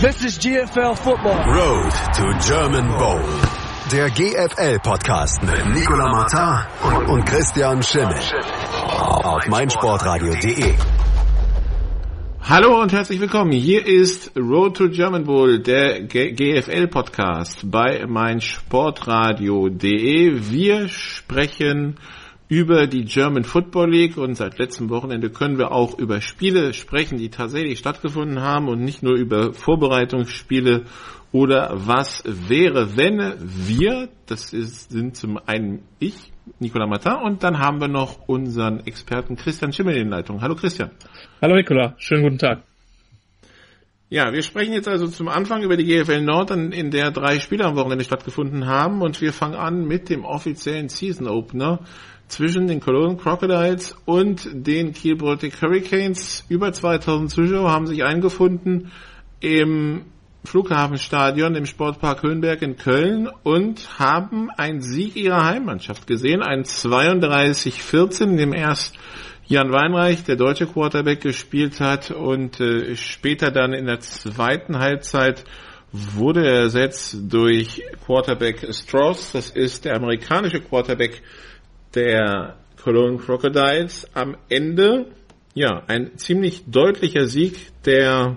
This is GFL Football. Road to German Bowl. Der GFL-Podcast mit Nicola Martin und Christian Schimmel. Auf meinsportradio.de. Hallo und herzlich willkommen. Hier ist Road to German Bowl, der GFL-Podcast bei meinsportradio.de. Wir sprechen über die German Football League und seit letztem Wochenende können wir auch über Spiele sprechen, die tatsächlich stattgefunden haben und nicht nur über Vorbereitungsspiele oder was wäre, wenn wir, das ist, sind zum einen ich, Nicola Martin, und dann haben wir noch unseren Experten Christian Schimmel in Leitung. Hallo Christian. Hallo Nicola, schönen guten Tag. Ja, wir sprechen jetzt also zum Anfang über die GFL Nord, in der drei Spiele am Wochenende stattgefunden haben und wir fangen an mit dem offiziellen Season Opener zwischen den Cologne Crocodiles und den Kiel Baltic Hurricanes. Über 2000 Zuschauer haben sich eingefunden im Flughafenstadion im Sportpark Höhenberg in Köln und haben einen Sieg ihrer Heimmannschaft gesehen, ein 32-14, in dem erst Jan Weinreich, der deutsche Quarterback, gespielt hat und äh, später dann in der zweiten Halbzeit wurde er ersetzt durch Quarterback Strauss, das ist der amerikanische Quarterback der Cologne Crocodiles. Am Ende, ja, ein ziemlich deutlicher Sieg der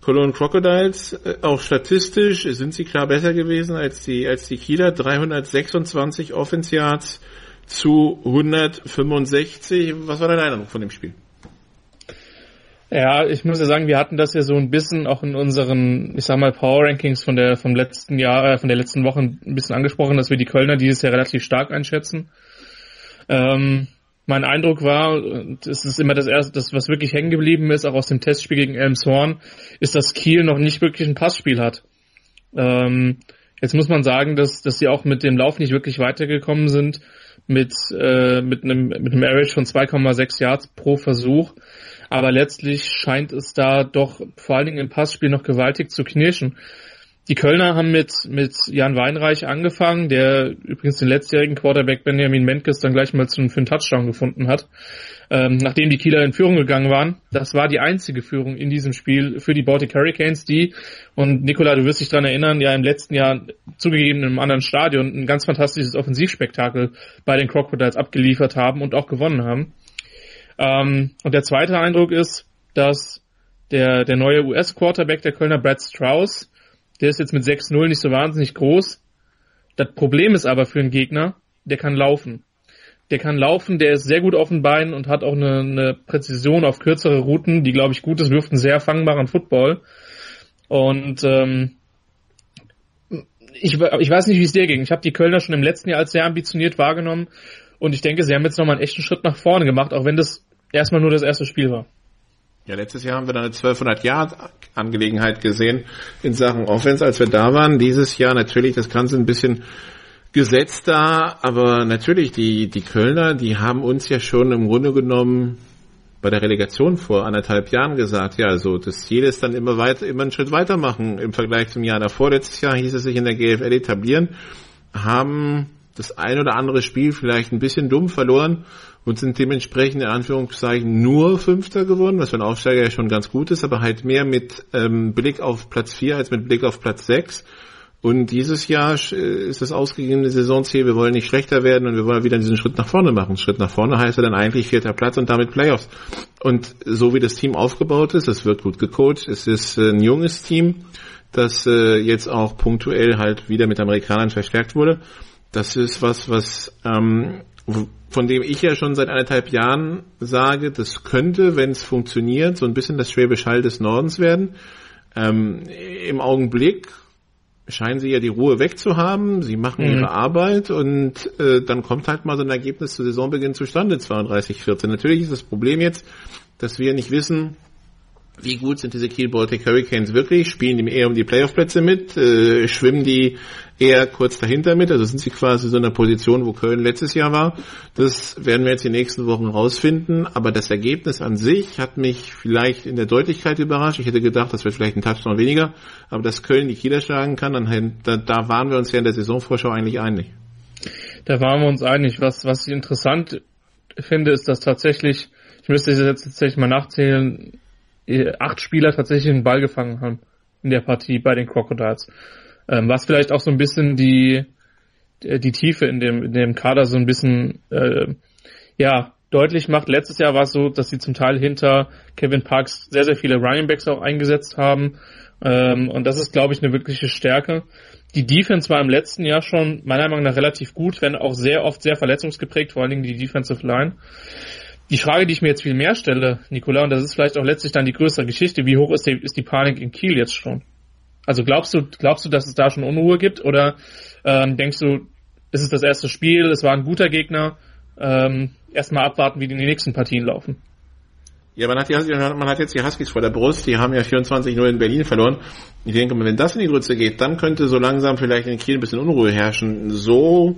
Cologne Crocodiles, äh, auch statistisch sind sie klar besser gewesen als die, als die Kieler. 326 Offense Yards zu 165. Was war deine Eindruck von dem Spiel? Ja, ich muss ja sagen, wir hatten das ja so ein bisschen auch in unseren, ich sag mal, Power Rankings von der, vom letzten Jahr, äh, von der letzten Woche ein bisschen angesprochen, dass wir die Kölner dieses Jahr relativ stark einschätzen. Ähm, mein Eindruck war, es ist immer das erste, das, was wirklich hängen geblieben ist, auch aus dem Testspiel gegen Elmshorn, ist, dass Kiel noch nicht wirklich ein Passspiel hat. Ähm, jetzt muss man sagen, dass, dass sie auch mit dem Lauf nicht wirklich weitergekommen sind, mit, äh, mit einem, mit einem Average von 2,6 Yards pro Versuch. Aber letztlich scheint es da doch vor allen Dingen im Passspiel noch gewaltig zu knirschen. Die Kölner haben mit, mit Jan Weinreich angefangen, der übrigens den letztjährigen Quarterback Benjamin Menkes dann gleich mal zum, für einen Touchdown gefunden hat, ähm, nachdem die Kieler in Führung gegangen waren. Das war die einzige Führung in diesem Spiel für die Baltic Hurricanes, die, und Nikola, du wirst dich daran erinnern, ja im letzten Jahr zugegeben in einem anderen Stadion ein ganz fantastisches Offensivspektakel bei den Crocodiles abgeliefert haben und auch gewonnen haben. Ähm, und der zweite Eindruck ist, dass der, der neue US-Quarterback der Kölner Brad Strauss der ist jetzt mit 6-0 nicht so wahnsinnig groß. Das Problem ist aber für einen Gegner, der kann laufen. Der kann laufen, der ist sehr gut auf den Beinen und hat auch eine, eine Präzision auf kürzere Routen, die, glaube ich, gut ist, wirft einen sehr fangbaren Football. Und ähm, ich, ich weiß nicht, wie es dir ging. Ich habe die Kölner schon im letzten Jahr als sehr ambitioniert wahrgenommen und ich denke, sie haben jetzt nochmal einen echten Schritt nach vorne gemacht, auch wenn das erstmal nur das erste Spiel war. Ja, letztes Jahr haben wir dann eine 1200 Yard Angelegenheit gesehen in Sachen Offense, als wir da waren. Dieses Jahr natürlich das Ganze ein bisschen gesetzt da, aber natürlich die, die Kölner, die haben uns ja schon im Grunde genommen bei der Relegation vor anderthalb Jahren gesagt, ja, also das Ziel ist dann immer weiter, immer einen Schritt weitermachen im Vergleich zum Jahr davor. Letztes Jahr hieß es sich in der GFL etablieren, haben das ein oder andere Spiel vielleicht ein bisschen dumm verloren und sind dementsprechend in Anführungszeichen nur Fünfter geworden, was für einen Aufsteiger ja schon ganz gut ist, aber halt mehr mit ähm, Blick auf Platz 4 als mit Blick auf Platz 6. Und dieses Jahr äh, ist das ausgegebene Saisonziel, wir wollen nicht schlechter werden und wir wollen wieder diesen Schritt nach vorne machen. Schritt nach vorne heißt ja dann eigentlich vierter Platz und damit Playoffs. Und so wie das Team aufgebaut ist, es wird gut gecoacht, es ist ein junges Team, das äh, jetzt auch punktuell halt wieder mit Amerikanern verstärkt wurde. Das ist was, was ähm, von dem ich ja schon seit anderthalb Jahren sage, das könnte, wenn es funktioniert, so ein bisschen das Schwäbisch Hall des Nordens werden. Ähm, Im Augenblick scheinen sie ja die Ruhe wegzuhaben, sie machen mhm. ihre Arbeit und äh, dann kommt halt mal so ein Ergebnis zu Saisonbeginn zustande, 32-14. Natürlich ist das Problem jetzt, dass wir nicht wissen, wie gut sind diese Kiel Baltic Hurricanes wirklich? Spielen die eher um die Playoff-Plätze mit? Äh, schwimmen die eher kurz dahinter mit? Also sind sie quasi so in der Position, wo Köln letztes Jahr war? Das werden wir jetzt die nächsten Wochen rausfinden. Aber das Ergebnis an sich hat mich vielleicht in der Deutlichkeit überrascht. Ich hätte gedacht, das wird vielleicht ein Touchdown weniger. Aber dass Köln die Kieler schlagen kann, dann, da, da waren wir uns ja in der Saisonvorschau eigentlich einig. Da waren wir uns einig. Was, was ich interessant finde, ist, dass tatsächlich, ich müsste jetzt tatsächlich mal nachzählen, acht Spieler tatsächlich einen Ball gefangen haben in der Partie bei den Crocodiles. Ähm, was vielleicht auch so ein bisschen die, die Tiefe in dem, in dem Kader so ein bisschen, äh, ja, deutlich macht. Letztes Jahr war es so, dass sie zum Teil hinter Kevin Parks sehr, sehr viele Running Backs auch eingesetzt haben. Ähm, und das ist, glaube ich, eine wirkliche Stärke. Die Defense war im letzten Jahr schon meiner Meinung nach relativ gut, wenn auch sehr oft sehr verletzungsgeprägt, vor allen Dingen die Defensive Line. Die Frage, die ich mir jetzt viel mehr stelle, Nicola, und das ist vielleicht auch letztlich dann die größere Geschichte, wie hoch ist die, ist die Panik in Kiel jetzt schon? Also glaubst du, glaubst du, dass es da schon Unruhe gibt oder ähm, denkst du, ist es das erste Spiel, es war ein guter Gegner, ähm, erstmal abwarten, wie die nächsten Partien laufen? Ja, man hat, die, man hat jetzt die Huskies vor der Brust, die haben ja 24-0 in Berlin verloren. Ich denke, wenn das in die Grütze geht, dann könnte so langsam vielleicht in Kiel ein bisschen Unruhe herrschen. So,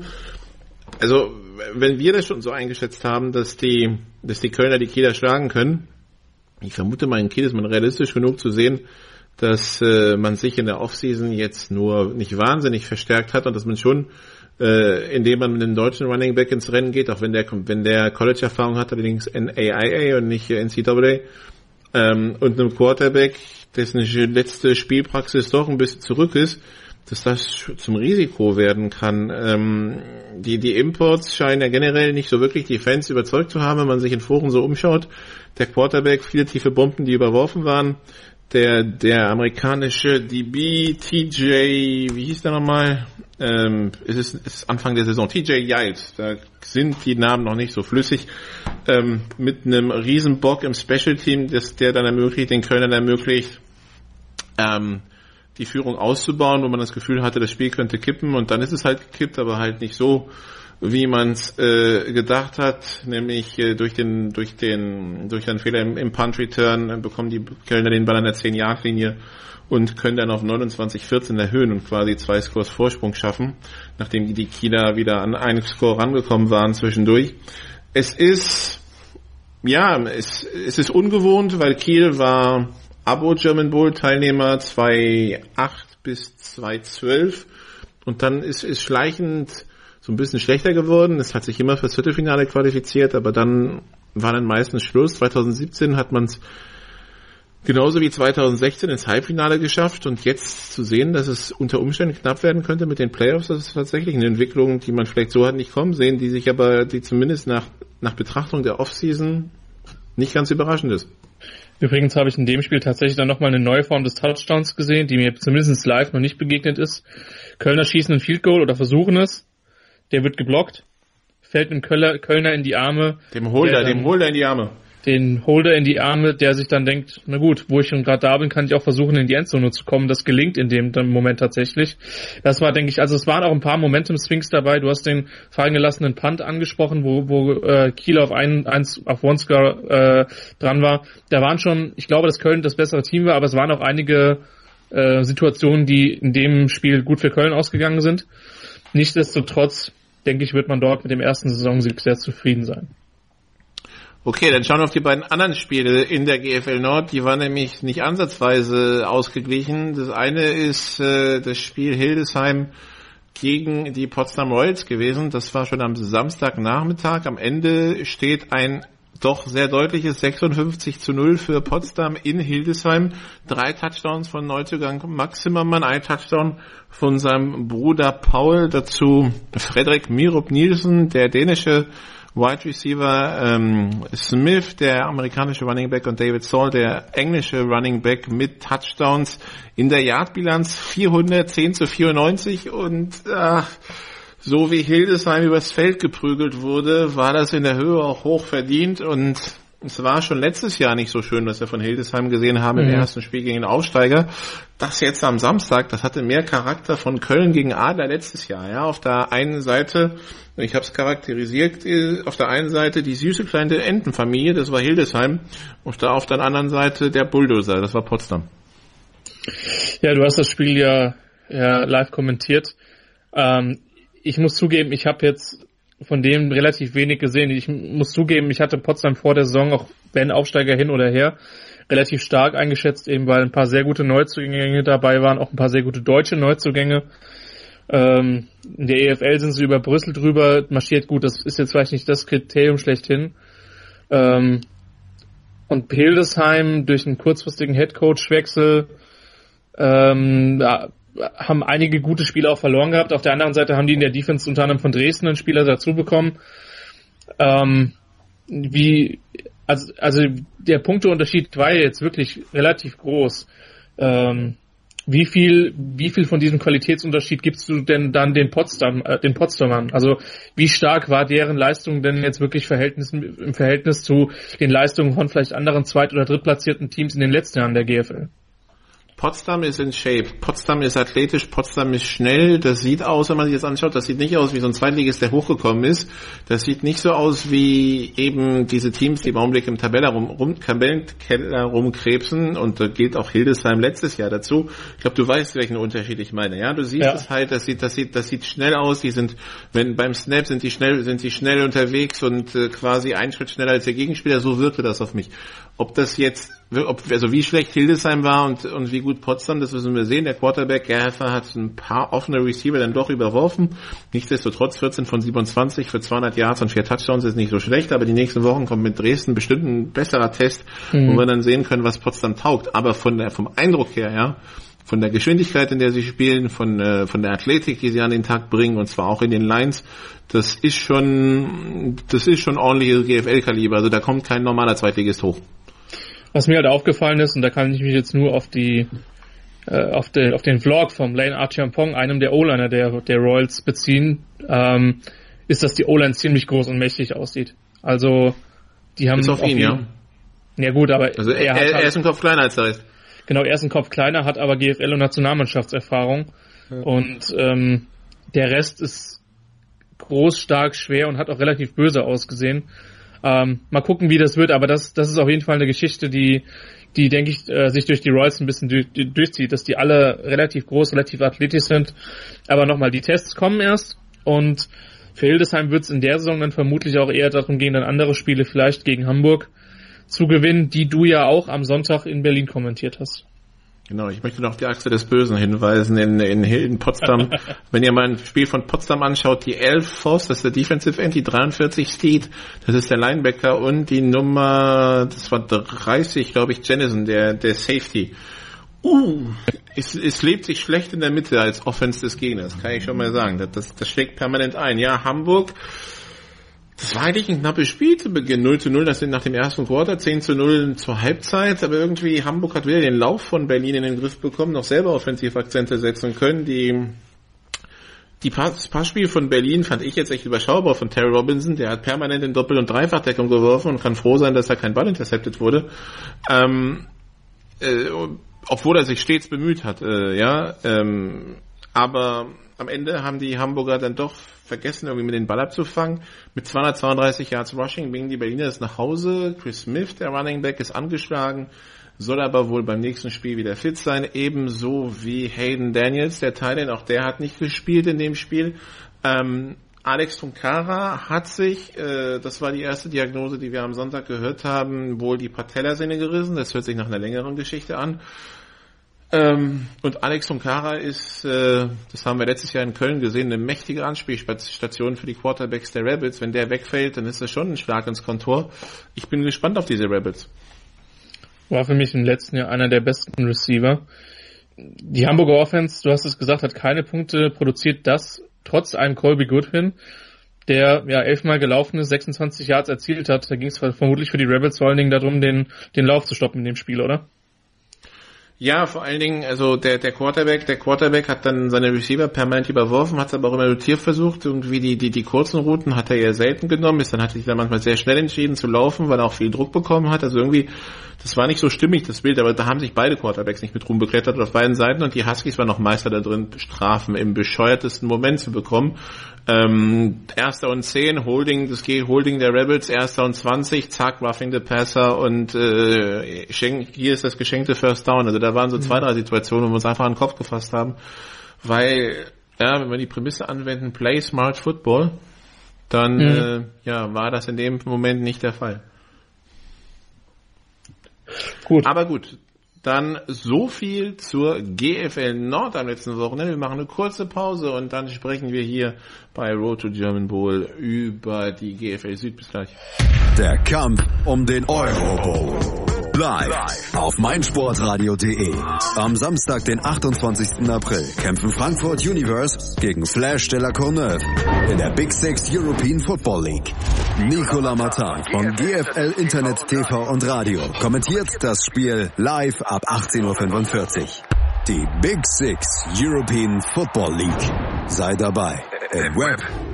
also, wenn wir das schon so eingeschätzt haben, dass die, dass die Kölner die Kieler schlagen können, ich vermute mal, in Kiel ist man realistisch genug zu sehen, dass äh, man sich in der Offseason jetzt nur nicht wahnsinnig verstärkt hat und dass man schon äh, indem man mit einem deutschen Running Back ins Rennen geht, auch wenn der wenn der College-Erfahrung hat, allerdings NAIA und nicht NCAA, ähm, und einem Quarterback, dessen letzte Spielpraxis doch ein bisschen zurück ist, dass das zum Risiko werden kann. Ähm, die, die Imports scheinen ja generell nicht so wirklich die Fans überzeugt zu haben, wenn man sich in Foren so umschaut. Der Quarterback, viele tiefe Bomben, die überworfen waren der, der amerikanische DB TJ, wie hieß der nochmal? Ähm, es ist, es ist Anfang der Saison, TJ Yiles, da sind die Namen noch nicht so flüssig, ähm, mit einem Riesenbock im Special Team, das, der dann ermöglicht, den Kölnern ermöglicht, ähm, die Führung auszubauen, wo man das Gefühl hatte, das Spiel könnte kippen. Und dann ist es halt gekippt, aber halt nicht so, wie man es äh, gedacht hat, nämlich äh, durch den durch den durch einen Fehler im, im Punt Return äh, bekommen die Kölner den Ball an der 10 Yard Linie und können dann auf 29-14 erhöhen und quasi zwei Scores Vorsprung schaffen, nachdem die Kieler wieder an einen Score rangekommen waren zwischendurch. Es ist ja, es, es ist ungewohnt, weil Kiel war Abo German Bowl Teilnehmer 2008 bis 2012 und dann ist, ist schleichend so ein bisschen schlechter geworden. Es hat sich immer fürs Viertelfinale qualifiziert, aber dann war dann meistens Schluss. 2017 hat man es genauso wie 2016 ins Halbfinale geschafft und jetzt zu sehen, dass es unter Umständen knapp werden könnte mit den Playoffs, das ist tatsächlich eine Entwicklung, die man vielleicht so hat nicht kommen sehen, die sich aber, die zumindest nach, nach Betrachtung der Offseason nicht ganz überraschend ist. Übrigens habe ich in dem Spiel tatsächlich dann nochmal eine neue Form des Touchdowns gesehen, die mir zumindest live noch nicht begegnet ist. Kölner schießen ein Field Goal oder versuchen es der wird geblockt, fällt einem Kölner, Kölner in die Arme. Dem Holder, dem Holder in die Arme. Den Holder in die Arme, der sich dann denkt, na gut, wo ich schon gerade da bin, kann ich auch versuchen, in die Endzone zu kommen. Das gelingt in dem Moment tatsächlich. Das war, denke ich, also es waren auch ein paar Momentum-Swings dabei. Du hast den fallen gelassenen Punt angesprochen, wo, wo äh, Kiel auf ein, eins auf One-Score äh, dran war. Da waren schon, ich glaube, dass Köln das bessere Team war, aber es waren auch einige äh, Situationen, die in dem Spiel gut für Köln ausgegangen sind. Nichtsdestotrotz, denke ich, wird man dort mit dem ersten Saisonsieg sehr zufrieden sein. Okay, dann schauen wir auf die beiden anderen Spiele in der GFL Nord. Die waren nämlich nicht ansatzweise ausgeglichen. Das eine ist äh, das Spiel Hildesheim gegen die Potsdam Royals gewesen. Das war schon am Samstagnachmittag. Am Ende steht ein doch sehr deutliches 56 zu 0 für Potsdam in Hildesheim. Drei Touchdowns von Neuzugang Max Zimmermann, ein Touchdown von seinem Bruder Paul, dazu Frederik Mirup Nielsen, der dänische Wide Receiver ähm, Smith, der amerikanische Running Back und David Saul, der englische Running Back mit Touchdowns in der Yardbilanz 410 zu 94 und äh, so wie Hildesheim übers Feld geprügelt wurde, war das in der Höhe auch hoch verdient und es war schon letztes Jahr nicht so schön, was wir von Hildesheim gesehen haben mhm. im ersten Spiel gegen den Aufsteiger. Das jetzt am Samstag, das hatte mehr Charakter von Köln gegen Adler letztes Jahr. Ja, auf der einen Seite, ich habe es charakterisiert, äh, auf der einen Seite die süße kleine Entenfamilie, das war Hildesheim, und da auf der anderen Seite der Bulldozer, das war Potsdam. Ja, du hast das Spiel ja, ja live kommentiert. Ähm, ich muss zugeben, ich habe jetzt von dem relativ wenig gesehen. Ich muss zugeben, ich hatte Potsdam vor der Saison, auch wenn Aufsteiger hin oder her, relativ stark eingeschätzt, eben weil ein paar sehr gute Neuzugänge dabei waren, auch ein paar sehr gute deutsche Neuzugänge. Ähm, in der EFL sind sie über Brüssel drüber, marschiert gut, das ist jetzt vielleicht nicht das Kriterium schlechthin. Ähm, und Hildesheim durch einen kurzfristigen Headcoach-Wechsel ähm, haben einige gute Spieler auch verloren gehabt. Auf der anderen Seite haben die in der Defense unter anderem von Dresden einen Spieler dazu bekommen. Ähm, wie, also, also der Punkteunterschied war jetzt wirklich relativ groß. Ähm, wie viel, wie viel von diesem Qualitätsunterschied gibst du denn dann den Potsdam, äh, den Potsdamern? Also wie stark war deren Leistung denn jetzt wirklich Verhältnis, im Verhältnis zu den Leistungen von vielleicht anderen zweit- oder drittplatzierten Teams in den letzten Jahren der GFL? Potsdam ist in Shape. Potsdam ist athletisch, Potsdam ist schnell. Das sieht aus, wenn man sich das anschaut, das sieht nicht aus wie so ein Zweitligist, der hochgekommen ist. Das sieht nicht so aus wie eben diese Teams, die im Augenblick im Tabella rum, rum, Tabellenkeller rumkrebsen. Und da gilt auch Hildesheim letztes Jahr dazu. Ich glaube, du weißt, welchen Unterschied ich meine. Ja, du siehst ja. es halt, das sieht, das sieht, das sieht schnell aus. Die sind, wenn beim Snap sind die schnell, sind die schnell unterwegs und äh, quasi einen Schritt schneller als der Gegenspieler. So wirkte das auf mich. Ob das jetzt ob, also wie schlecht Hildesheim war und, und wie gut Potsdam, das müssen wir sehen. Der Quarterback Gerfer hat ein paar offene Receiver dann doch überworfen. Nichtsdestotrotz 14 von 27 für 200 Yards und vier Touchdowns ist nicht so schlecht, aber die nächsten Wochen kommt mit Dresden bestimmt ein besserer Test, mhm. wo wir dann sehen können, was Potsdam taugt. Aber von der, vom Eindruck her, ja, von der Geschwindigkeit, in der sie spielen, von, äh, von der Athletik, die sie an den Tag bringen, und zwar auch in den Lines, das ist schon, das ist schon ordentliches GFL-Kaliber. Also da kommt kein normaler Zweitligist hoch. Was mir halt aufgefallen ist, und da kann ich mich jetzt nur auf die äh, auf, den, auf den Vlog vom Lane Archiampong, einem der O-Liner der, der Royals, beziehen, ähm, ist, dass die O-Line ziemlich groß und mächtig aussieht. Also die haben ist auf, auf ihn, ihn, ja. Ja gut, aber also er, er, er, halt, ist ein Kopf kleiner als der Rest. Genau, er ist ein Kopf kleiner, hat aber GFL und Nationalmannschaftserfahrung ja. und ähm, der Rest ist groß, stark, schwer und hat auch relativ böse ausgesehen. Ähm, mal gucken, wie das wird, aber das, das ist auf jeden Fall eine Geschichte, die, die denke ich, äh, sich durch die Royals ein bisschen durch, durchzieht, dass die alle relativ groß, relativ athletisch sind. Aber nochmal, die Tests kommen erst und für Hildesheim wird es in der Saison dann vermutlich auch eher darum gehen, dann andere Spiele vielleicht gegen Hamburg zu gewinnen, die du ja auch am Sonntag in Berlin kommentiert hast. Genau, ich möchte noch auf die Achse des Bösen hinweisen in, in, in Potsdam. Wenn ihr mal ein Spiel von Potsdam anschaut, die 11 Force, das ist der Defensive End, die 43 Steed, das ist der Linebacker und die Nummer, das war 30, glaube ich, Jennison, der, der Safety. Uh, es, es lebt sich schlecht in der Mitte als Offense des Gegners, kann ich schon mal sagen. Das, das, das schlägt permanent ein. Ja, Hamburg, das war eigentlich ein knappes Spiel zu Beginn. 0 zu 0, das sind nach dem ersten Quarter, 10 zu 0 zur Halbzeit, aber irgendwie Hamburg hat wieder den Lauf von Berlin in den Griff bekommen, noch selber Offensivakzente setzen können. Die, die Pass, Passspiel von Berlin fand ich jetzt echt überschaubar von Terry Robinson, der hat permanent in Doppel- und Dreifachdeckung geworfen und kann froh sein, dass da kein Ball intercepted wurde. Ähm, äh, obwohl er sich stets bemüht hat, äh, ja, ähm, aber am Ende haben die Hamburger dann doch vergessen, irgendwie mit den Ball abzufangen. Mit 232 Yards Rushing bringen die Berliner es nach Hause. Chris Smith, der Running Back, ist angeschlagen, soll aber wohl beim nächsten Spiel wieder fit sein. Ebenso wie Hayden Daniels, der Thailand, auch der hat nicht gespielt in dem Spiel. Ähm, Alex Tunkara hat sich, äh, das war die erste Diagnose, die wir am Sonntag gehört haben, wohl die Patellasehne gerissen. Das hört sich nach einer längeren Geschichte an. Ähm, und Alex Tunkara ist, äh, das haben wir letztes Jahr in Köln gesehen, eine mächtige Anspielstation für die Quarterbacks der Rebels. Wenn der wegfällt, dann ist das schon ein Schlag ins Kontor. Ich bin gespannt auf diese Rebels. War für mich im letzten Jahr einer der besten Receiver. Die Hamburger Offense, du hast es gesagt, hat keine Punkte produziert, das trotz einem Colby Goodwin, der ja elfmal gelaufen ist, 26 Yards erzielt hat. Da ging es vermutlich für die Rebels vor allen Dingen darum, den, den Lauf zu stoppen in dem Spiel, oder? Ja, vor allen Dingen, also der, der Quarterback, der Quarterback hat dann seine Receiver permanent überworfen, hat es aber auch immer rotiert versucht. Irgendwie die, die, die kurzen Routen hat er eher selten genommen, ist dann hat sich dann manchmal sehr schnell entschieden zu laufen, weil er auch viel Druck bekommen hat. Also irgendwie, das war nicht so stimmig, das Bild, aber da haben sich beide Quarterbacks nicht mit rumbeklettert auf beiden Seiten und die Huskies waren noch Meister da drin, Strafen im bescheuertesten Moment zu bekommen. Ähm, erster und zehn, Holding, das geht Holding der Rebels, erster und zwanzig, zack, roughing the passer und äh, hier ist das geschenkte First Down. Also da waren so zwei, mhm. drei Situationen, wo wir uns einfach an den Kopf gefasst haben, weil, ja, wenn wir die Prämisse anwenden, play smart football, dann mhm. äh, ja, war das in dem Moment nicht der Fall. Gut. Aber gut, dann so viel zur GFL Nord am letzten Wochenende. Wir machen eine kurze Pause und dann sprechen wir hier bei Road to German Bowl über die GFL Süd. Bis gleich. Der Kampf um den Euro Bowl. Live auf meinsportradio.de. Am Samstag, den 28. April, kämpfen Frankfurt Universe gegen Flash de la Courneuve in der Big Six European Football League. Nicola Martin von GFL Internet TV und Radio kommentiert das Spiel live ab 18.45 Uhr. Die Big Six European Football League. Sei dabei im Web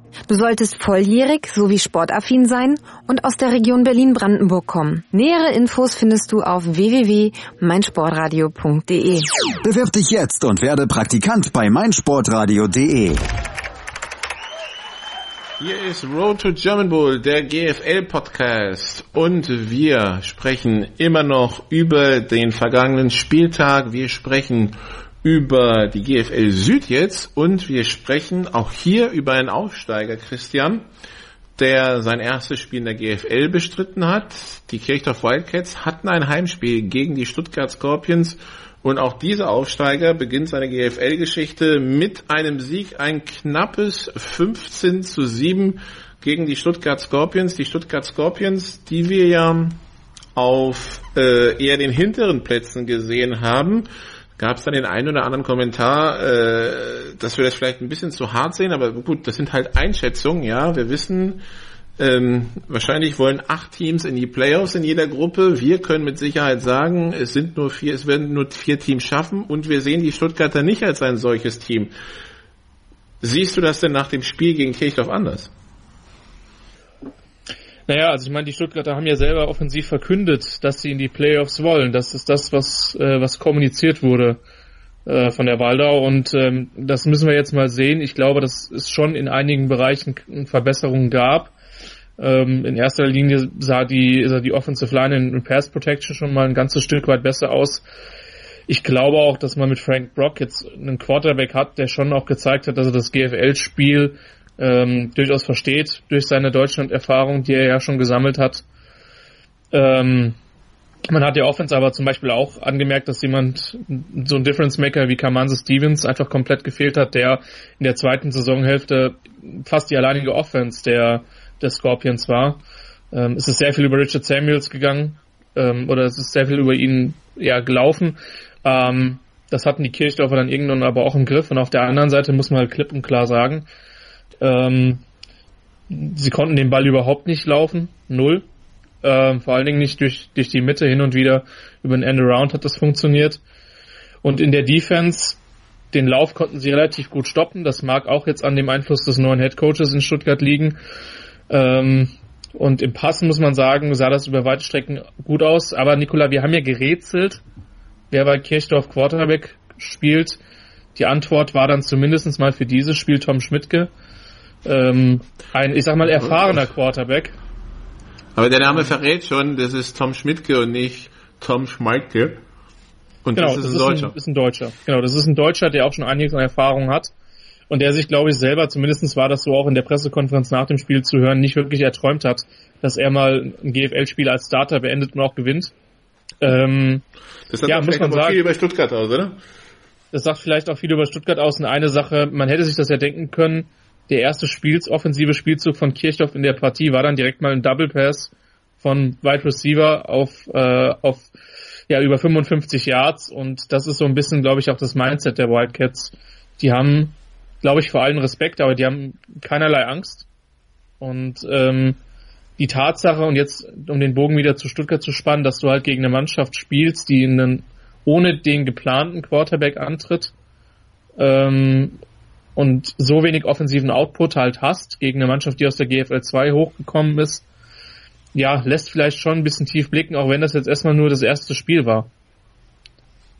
Du solltest volljährig sowie sportaffin sein und aus der Region Berlin-Brandenburg kommen. Nähere Infos findest du auf www.meinsportradio.de. Bewirb dich jetzt und werde Praktikant bei meinsportradio.de. Hier ist Road to German Bowl, der GFL-Podcast. Und wir sprechen immer noch über den vergangenen Spieltag. Wir sprechen über die GFL Süd jetzt und wir sprechen auch hier über einen Aufsteiger, Christian, der sein erstes Spiel in der GFL bestritten hat. Die Kirchdorf Wildcats hatten ein Heimspiel gegen die Stuttgart Scorpions und auch dieser Aufsteiger beginnt seine GFL-Geschichte mit einem Sieg, ein knappes 15 zu 7 gegen die Stuttgart Scorpions. Die Stuttgart Scorpions, die wir ja auf äh, eher den hinteren Plätzen gesehen haben, gab es dann den einen oder anderen Kommentar, äh, dass wir das vielleicht ein bisschen zu hart sehen, aber gut, das sind halt Einschätzungen, ja. Wir wissen, ähm, wahrscheinlich wollen acht Teams in die Playoffs in jeder Gruppe. Wir können mit Sicherheit sagen, es sind nur vier, es werden nur vier Teams schaffen und wir sehen die Stuttgarter nicht als ein solches Team. Siehst du das denn nach dem Spiel gegen Kirchdorf anders? Naja, also ich meine, die Stuttgarter haben ja selber offensiv verkündet, dass sie in die Playoffs wollen. Das ist das, was, äh, was kommuniziert wurde äh, von der Waldau und ähm, das müssen wir jetzt mal sehen. Ich glaube, dass es schon in einigen Bereichen Verbesserungen gab. Ähm, in erster Linie sah die, sah die Offensive Line in Pass Protection schon mal ein ganzes Stück weit besser aus. Ich glaube auch, dass man mit Frank Brock jetzt einen Quarterback hat, der schon auch gezeigt hat, dass er das GFL-Spiel ähm, durchaus versteht durch seine Deutschland-Erfahrung, die er ja schon gesammelt hat. Ähm, man hat ja Offense aber zum Beispiel auch angemerkt, dass jemand, so ein Difference Maker wie Kamanse Stevens einfach komplett gefehlt hat, der in der zweiten Saisonhälfte fast die alleinige Offense der, der Scorpions war. Ähm, es ist sehr viel über Richard Samuels gegangen, ähm, oder es ist sehr viel über ihn ja gelaufen. Ähm, das hatten die Kirchdorfer dann irgendwann aber auch im Griff. Und auf der anderen Seite muss man halt klipp und klar sagen, ähm, sie konnten den Ball überhaupt nicht laufen, null. Ähm, vor allen Dingen nicht durch, durch die Mitte hin und wieder über den Endaround hat das funktioniert. Und in der Defense, den Lauf konnten sie relativ gut stoppen. Das mag auch jetzt an dem Einfluss des neuen Head Coaches in Stuttgart liegen. Ähm, und im Passen muss man sagen, sah das über weite Strecken gut aus. Aber Nikola, wir haben ja gerätselt, wer bei Kirchdorf Quarterback spielt. Die Antwort war dann zumindest mal für dieses Spiel Tom Schmidtke ähm, ein, ich sag mal, erfahrener Quarterback. Aber der Name verrät schon, das ist Tom Schmidtke und nicht Tom Schmeidke. Und genau, das ist das ein Deutscher. Ein, ist ein Deutscher. Genau, das ist ein Deutscher, der auch schon einiges an Erfahrung hat. Und der sich, glaube ich, selber, zumindest war das so auch in der Pressekonferenz nach dem Spiel zu hören, nicht wirklich erträumt hat, dass er mal ein GFL-Spiel als Starter beendet und auch gewinnt. Ähm, das sagt ja, muss man sagen, viel über Stuttgart aus, oder? Das sagt vielleicht auch viel über Stuttgart aus. Und eine Sache, man hätte sich das ja denken können, der erste Spiels, offensive Spielzug von Kirchhoff in der Partie war dann direkt mal ein Double Pass von Wide Receiver auf, äh, auf ja, über 55 Yards und das ist so ein bisschen, glaube ich, auch das Mindset der Wildcats. Die haben, glaube ich, vor allem Respekt, aber die haben keinerlei Angst. Und ähm, die Tatsache, und jetzt um den Bogen wieder zu Stuttgart zu spannen, dass du halt gegen eine Mannschaft spielst, die in einen, ohne den geplanten Quarterback antritt ähm, und so wenig offensiven Output halt hast gegen eine Mannschaft, die aus der GFL 2 hochgekommen ist, ja, lässt vielleicht schon ein bisschen tief blicken, auch wenn das jetzt erstmal nur das erste Spiel war.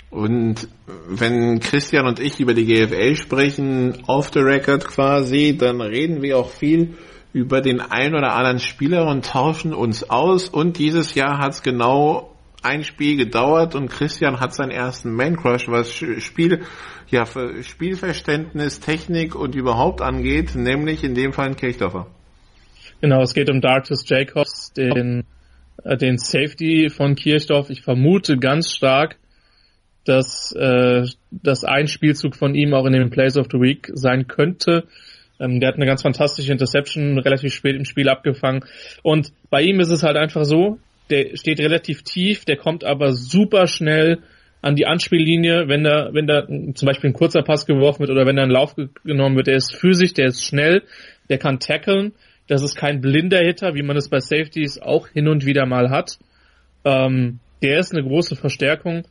Und wenn Christian und ich über die GFL sprechen, off the record quasi, dann reden wir auch viel über den ein oder anderen Spieler und tauschen uns aus. Und dieses Jahr hat es genau ein Spiel gedauert und Christian hat seinen ersten Man Crush, was Spiel, ja, Spielverständnis, Technik und überhaupt angeht, nämlich in dem Fall ein Kirchdorfer. Genau, es geht um Darkus Jacobs, den, äh, den Safety von Kirchdorf. Ich vermute ganz stark, dass äh, das ein Spielzug von ihm auch in den Plays of the Week sein könnte. Ähm, der hat eine ganz fantastische Interception relativ spät im Spiel abgefangen. Und bei ihm ist es halt einfach so, der steht relativ tief, der kommt aber super schnell an die Anspiellinie, wenn da, wenn da zum Beispiel ein kurzer Pass geworfen wird oder wenn da ein Lauf genommen wird. Der ist physisch, der ist schnell, der kann tackeln. Das ist kein blinder Hitter, wie man es bei Safeties auch hin und wieder mal hat. Ähm, der ist eine große Verstärkung.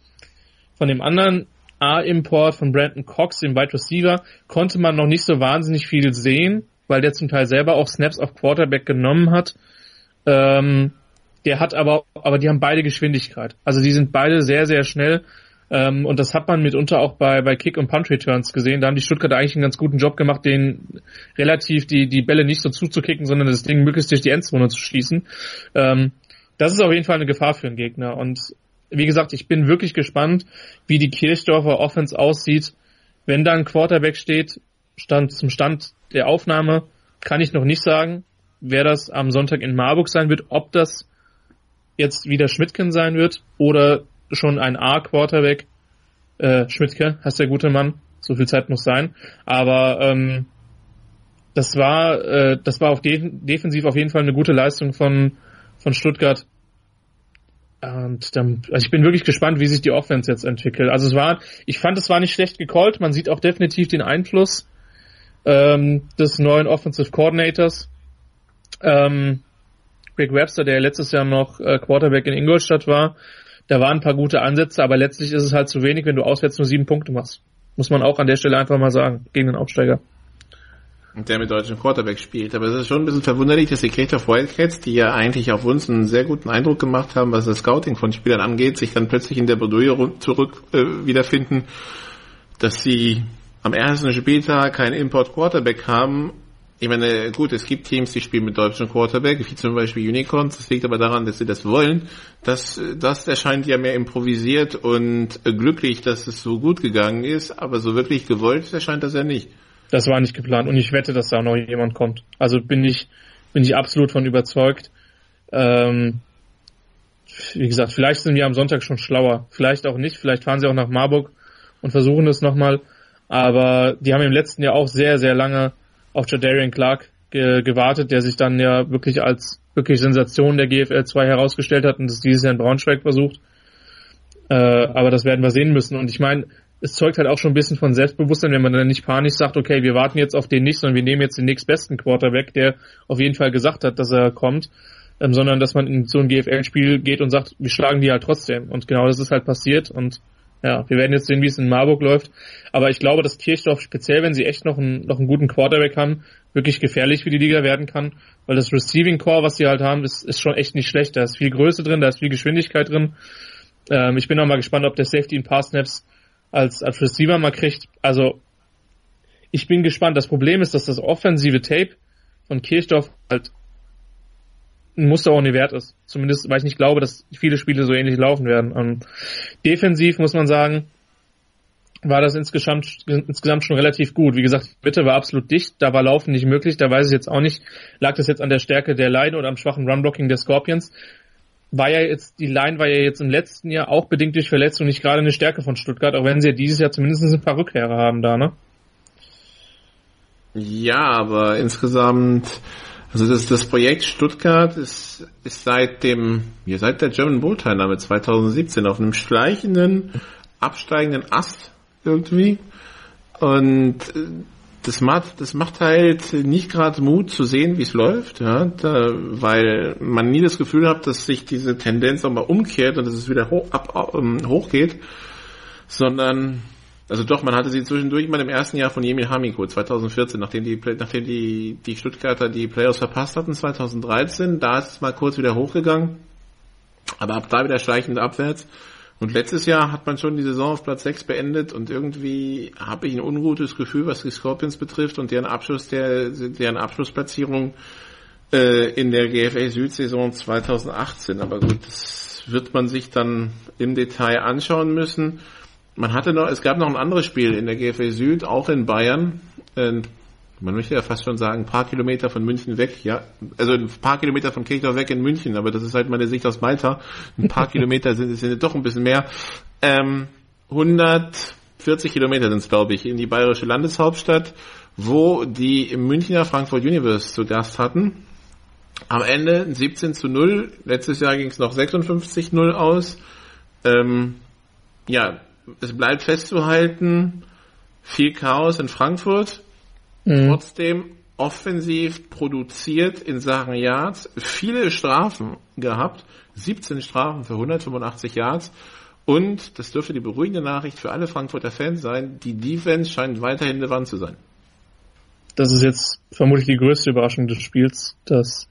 Von dem anderen A-Import von Brandon Cox, dem Wide Receiver, konnte man noch nicht so wahnsinnig viel sehen, weil der zum Teil selber auch Snaps auf Quarterback genommen hat. Ähm, der hat aber, aber die haben beide Geschwindigkeit. Also die sind beide sehr, sehr schnell. Ähm, und das hat man mitunter auch bei, bei Kick- und Punt-Returns gesehen. Da haben die Stuttgarter eigentlich einen ganz guten Job gemacht, den relativ die, die Bälle nicht so zuzukicken, sondern das Ding möglichst durch die Endzone zu schießen. Ähm, das ist auf jeden Fall eine Gefahr für einen Gegner. Und wie gesagt, ich bin wirklich gespannt, wie die Kirchdorfer Offense aussieht. Wenn da ein Quarterback steht, stand zum Stand der Aufnahme, kann ich noch nicht sagen, wer das am Sonntag in Marburg sein wird, ob das jetzt wieder Schmidtken sein wird oder schon ein A-Quarterback. Äh, Schmidtke, hast der gute Mann, so viel Zeit muss sein. Aber ähm, das war, äh, das war auf de defensiv auf jeden Fall eine gute Leistung von, von Stuttgart. Und dann, also ich bin wirklich gespannt, wie sich die Offense jetzt entwickelt. Also es war, ich fand, es war nicht schlecht gecallt. Man sieht auch definitiv den Einfluss ähm, des neuen Offensive Coordinators. Ähm, Greg Webster, der letztes Jahr noch äh, Quarterback in Ingolstadt war, da waren ein paar gute Ansätze, aber letztlich ist es halt zu wenig, wenn du auswärts nur sieben Punkte machst. Muss man auch an der Stelle einfach mal sagen, gegen den Aufsteiger der mit deutschen Quarterback spielt. Aber es ist schon ein bisschen verwunderlich, dass die Creative Wildcats, die ja eigentlich auf uns einen sehr guten Eindruck gemacht haben, was das Scouting von Spielern angeht, sich dann plötzlich in der Bredouille zurück äh, wiederfinden, dass sie am ersten Spieltag keinen Import Quarterback haben. Ich meine, gut, es gibt Teams, die spielen mit deutschen Quarterback, wie zum Beispiel Unicorns. Das liegt aber daran, dass sie das wollen. Das, das erscheint ja mehr improvisiert und glücklich, dass es so gut gegangen ist, aber so wirklich gewollt erscheint das ja nicht. Das war nicht geplant und ich wette, dass da noch jemand kommt. Also bin ich, bin ich absolut von überzeugt. Ähm, wie gesagt, vielleicht sind wir am Sonntag schon schlauer. Vielleicht auch nicht. Vielleicht fahren sie auch nach Marburg und versuchen es nochmal. Aber die haben im letzten Jahr auch sehr, sehr lange auf Jadarian Clark ge gewartet, der sich dann ja wirklich als wirklich Sensation der GFL 2 herausgestellt hat und das dieses Jahr in Braunschweig versucht. Äh, aber das werden wir sehen müssen. Und ich meine, es zeugt halt auch schon ein bisschen von Selbstbewusstsein, wenn man dann nicht panisch sagt, okay, wir warten jetzt auf den nicht, sondern wir nehmen jetzt den nächstbesten Quarterback, der auf jeden Fall gesagt hat, dass er kommt, ähm, sondern dass man in so ein GFL-Spiel geht und sagt, wir schlagen die halt trotzdem. Und genau das ist halt passiert und ja, wir werden jetzt sehen, wie es in Marburg läuft. Aber ich glaube, dass Kirchdorf speziell, wenn sie echt noch einen, noch einen guten Quarterback haben, wirklich gefährlich für die Liga werden kann, weil das Receiving Core, was sie halt haben, ist, ist schon echt nicht schlecht. Da ist viel Größe drin, da ist viel Geschwindigkeit drin. Ähm, ich bin auch mal gespannt, ob der Safety in Pass Snaps als, als Receiver mal kriegt. Also ich bin gespannt. Das Problem ist, dass das offensive Tape von Kirchdorf halt ein Muster ohne Wert ist. Zumindest, weil ich nicht glaube, dass viele Spiele so ähnlich laufen werden. Und defensiv muss man sagen, war das insgesamt, insgesamt schon relativ gut. Wie gesagt, die Mitte war absolut dicht, da war Laufen nicht möglich, da weiß ich jetzt auch nicht, lag das jetzt an der Stärke der Line oder am schwachen Runblocking der Scorpions war ja jetzt, die Line war ja jetzt im letzten Jahr auch bedingt durch Verletzung nicht gerade eine Stärke von Stuttgart, auch wenn sie ja dieses Jahr zumindest ein paar Rückkehrer haben da, ne? Ja, aber insgesamt, also das, das Projekt Stuttgart ist, ist seit dem, ja, seit der German Bowl Teilnahme 2017 auf einem schleichenden, absteigenden Ast irgendwie. Und äh, das macht, das macht halt nicht gerade Mut zu sehen, wie es läuft, ja, da, weil man nie das Gefühl hat, dass sich diese Tendenz auch mal umkehrt und dass es wieder hoch, ab, ähm, hochgeht, sondern, also doch, man hatte sie zwischendurch mal im ersten Jahr von Jemil Hamiko 2014, nachdem die, nachdem die, die Stuttgarter die Playoffs verpasst hatten 2013, da ist es mal kurz wieder hochgegangen, aber ab da wieder schleichend abwärts. Und letztes Jahr hat man schon die Saison auf Platz 6 beendet und irgendwie habe ich ein ungutes Gefühl, was die Scorpions betrifft und deren Abschluss, der, deren Abschlussplatzierung äh, in der GFL Südsaison 2018. Aber gut, das wird man sich dann im Detail anschauen müssen. Man hatte noch, es gab noch ein anderes Spiel in der GFA Süd, auch in Bayern. Äh, man möchte ja fast schon sagen, ein paar Kilometer von München weg, ja. Also ein paar Kilometer von Kirchdorf weg in München, aber das ist halt meine Sicht aus Malta. Ein paar Kilometer sind, sind doch ein bisschen mehr. Ähm, 140 Kilometer sind es, glaube ich, in die bayerische Landeshauptstadt, wo die Münchner Frankfurt Universe zu Gast hatten. Am Ende 17 zu 0. Letztes Jahr ging es noch 56 0 aus. Ähm, ja, es bleibt festzuhalten, viel Chaos in Frankfurt. Mhm. Trotzdem offensiv produziert in Sachen Yards, viele Strafen gehabt, 17 Strafen für 185 Yards. Und das dürfte die beruhigende Nachricht für alle Frankfurter Fans sein, die Defense scheint weiterhin Wand zu sein. Das ist jetzt vermutlich die größte Überraschung des Spiels, dass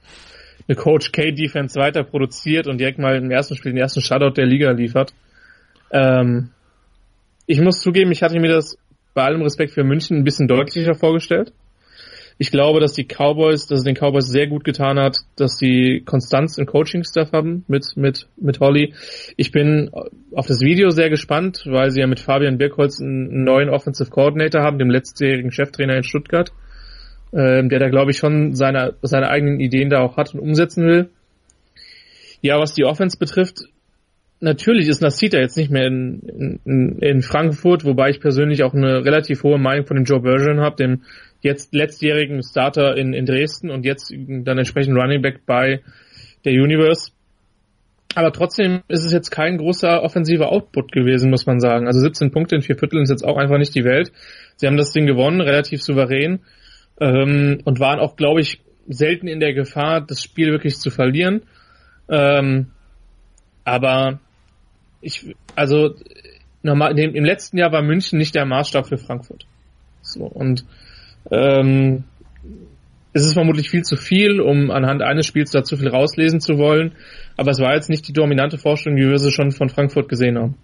eine Coach K Defense weiter produziert und direkt mal im ersten Spiel den ersten Shutout der Liga liefert. Ähm, ich muss zugeben, ich hatte mir das bei allem Respekt für München ein bisschen deutlicher vorgestellt. Ich glaube, dass die Cowboys, dass es den Cowboys sehr gut getan hat, dass sie Konstanz im Coaching-Staff haben mit, mit, mit Holly. Ich bin auf das Video sehr gespannt, weil sie ja mit Fabian Birkholz einen neuen Offensive Coordinator haben, dem letztjährigen Cheftrainer in Stuttgart, äh, der da glaube ich schon seine, seine eigenen Ideen da auch hat und umsetzen will. Ja, was die Offense betrifft, natürlich ist Nasita jetzt nicht mehr in, in, in Frankfurt, wobei ich persönlich auch eine relativ hohe Meinung von dem Joe Bergeron habe, dem jetzt letztjährigen Starter in, in Dresden und jetzt dann entsprechend Running Back bei der Universe. Aber trotzdem ist es jetzt kein großer offensiver Output gewesen, muss man sagen. Also 17 Punkte in vier Vierteln ist jetzt auch einfach nicht die Welt. Sie haben das Ding gewonnen, relativ souverän ähm, und waren auch, glaube ich, selten in der Gefahr, das Spiel wirklich zu verlieren. Ähm, aber ich, also normal, im letzten Jahr war München nicht der Maßstab für Frankfurt. So, und ähm, es ist vermutlich viel zu viel, um anhand eines Spiels da zu viel rauslesen zu wollen, aber es war jetzt nicht die dominante Vorstellung, wie wir sie schon von Frankfurt gesehen haben.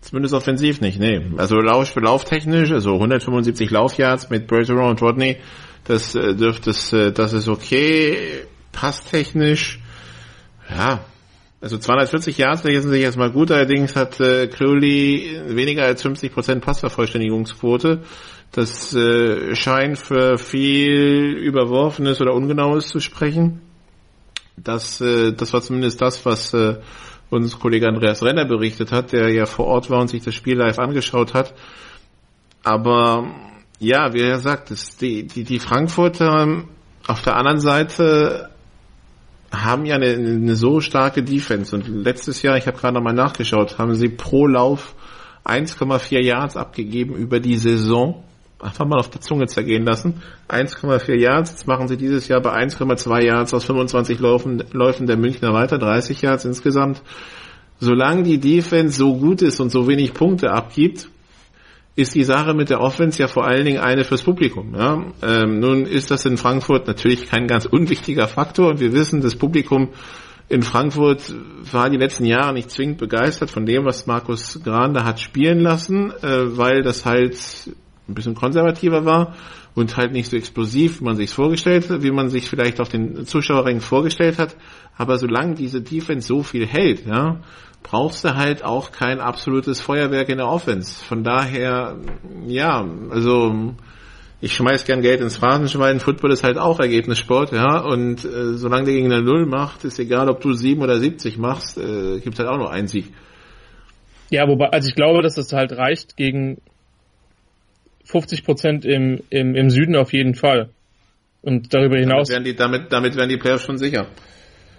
Zumindest offensiv nicht, nee. Also Lauf, lauftechnisch, also 175 Laufyards mit Bergeron und Rodney, das äh, dürfte das, äh, das ist okay. Passtechnisch, ja, also 240 Yards lesen sich erstmal gut, allerdings hat äh, Crowley weniger als 50% Passvervollständigungsquote. Das äh, scheint für viel Überworfenes oder Ungenaues zu sprechen. Das, äh, das war zumindest das, was äh, uns Kollege Andreas Renner berichtet hat, der ja vor Ort war und sich das Spiel live angeschaut hat. Aber ja, wie er sagt, die, die, die Frankfurter auf der anderen Seite haben ja eine, eine so starke Defense und letztes Jahr, ich habe gerade nochmal nachgeschaut, haben sie pro Lauf 1,4 Yards abgegeben über die Saison. Einfach mal auf der Zunge zergehen lassen. 1,4 Yards, jetzt machen sie dieses Jahr bei 1,2 Yards aus 25 Läufen, Läufen der Münchner weiter, 30 Yards insgesamt. Solange die Defense so gut ist und so wenig Punkte abgibt, ist die Sache mit der Offense ja vor allen Dingen eine fürs Publikum. Ja? Ähm, nun ist das in Frankfurt natürlich kein ganz unwichtiger Faktor und wir wissen, das Publikum in Frankfurt war die letzten Jahre nicht zwingend begeistert von dem, was Markus Gran da hat spielen lassen, äh, weil das halt ein bisschen konservativer war und halt nicht so explosiv, wie man sich vorgestellt hat, wie man sich vielleicht auf den Zuschauerrängen vorgestellt hat. Aber solange diese Defense so viel hält, ja, brauchst du halt auch kein absolutes Feuerwerk in der Offense. Von daher, ja, also ich schmeiß gern Geld ins Phrasenschwein. Football ist halt auch Ergebnissport, ja. Und äh, solange der gegen eine Null macht, ist egal, ob du sieben oder 70 machst, äh, gibt halt auch nur einen Sieg. Ja, wobei, also ich glaube, dass das halt reicht gegen 50 Prozent im, im, im Süden auf jeden Fall. Und darüber hinaus. Damit werden, die, damit, damit werden die Playoffs schon sicher.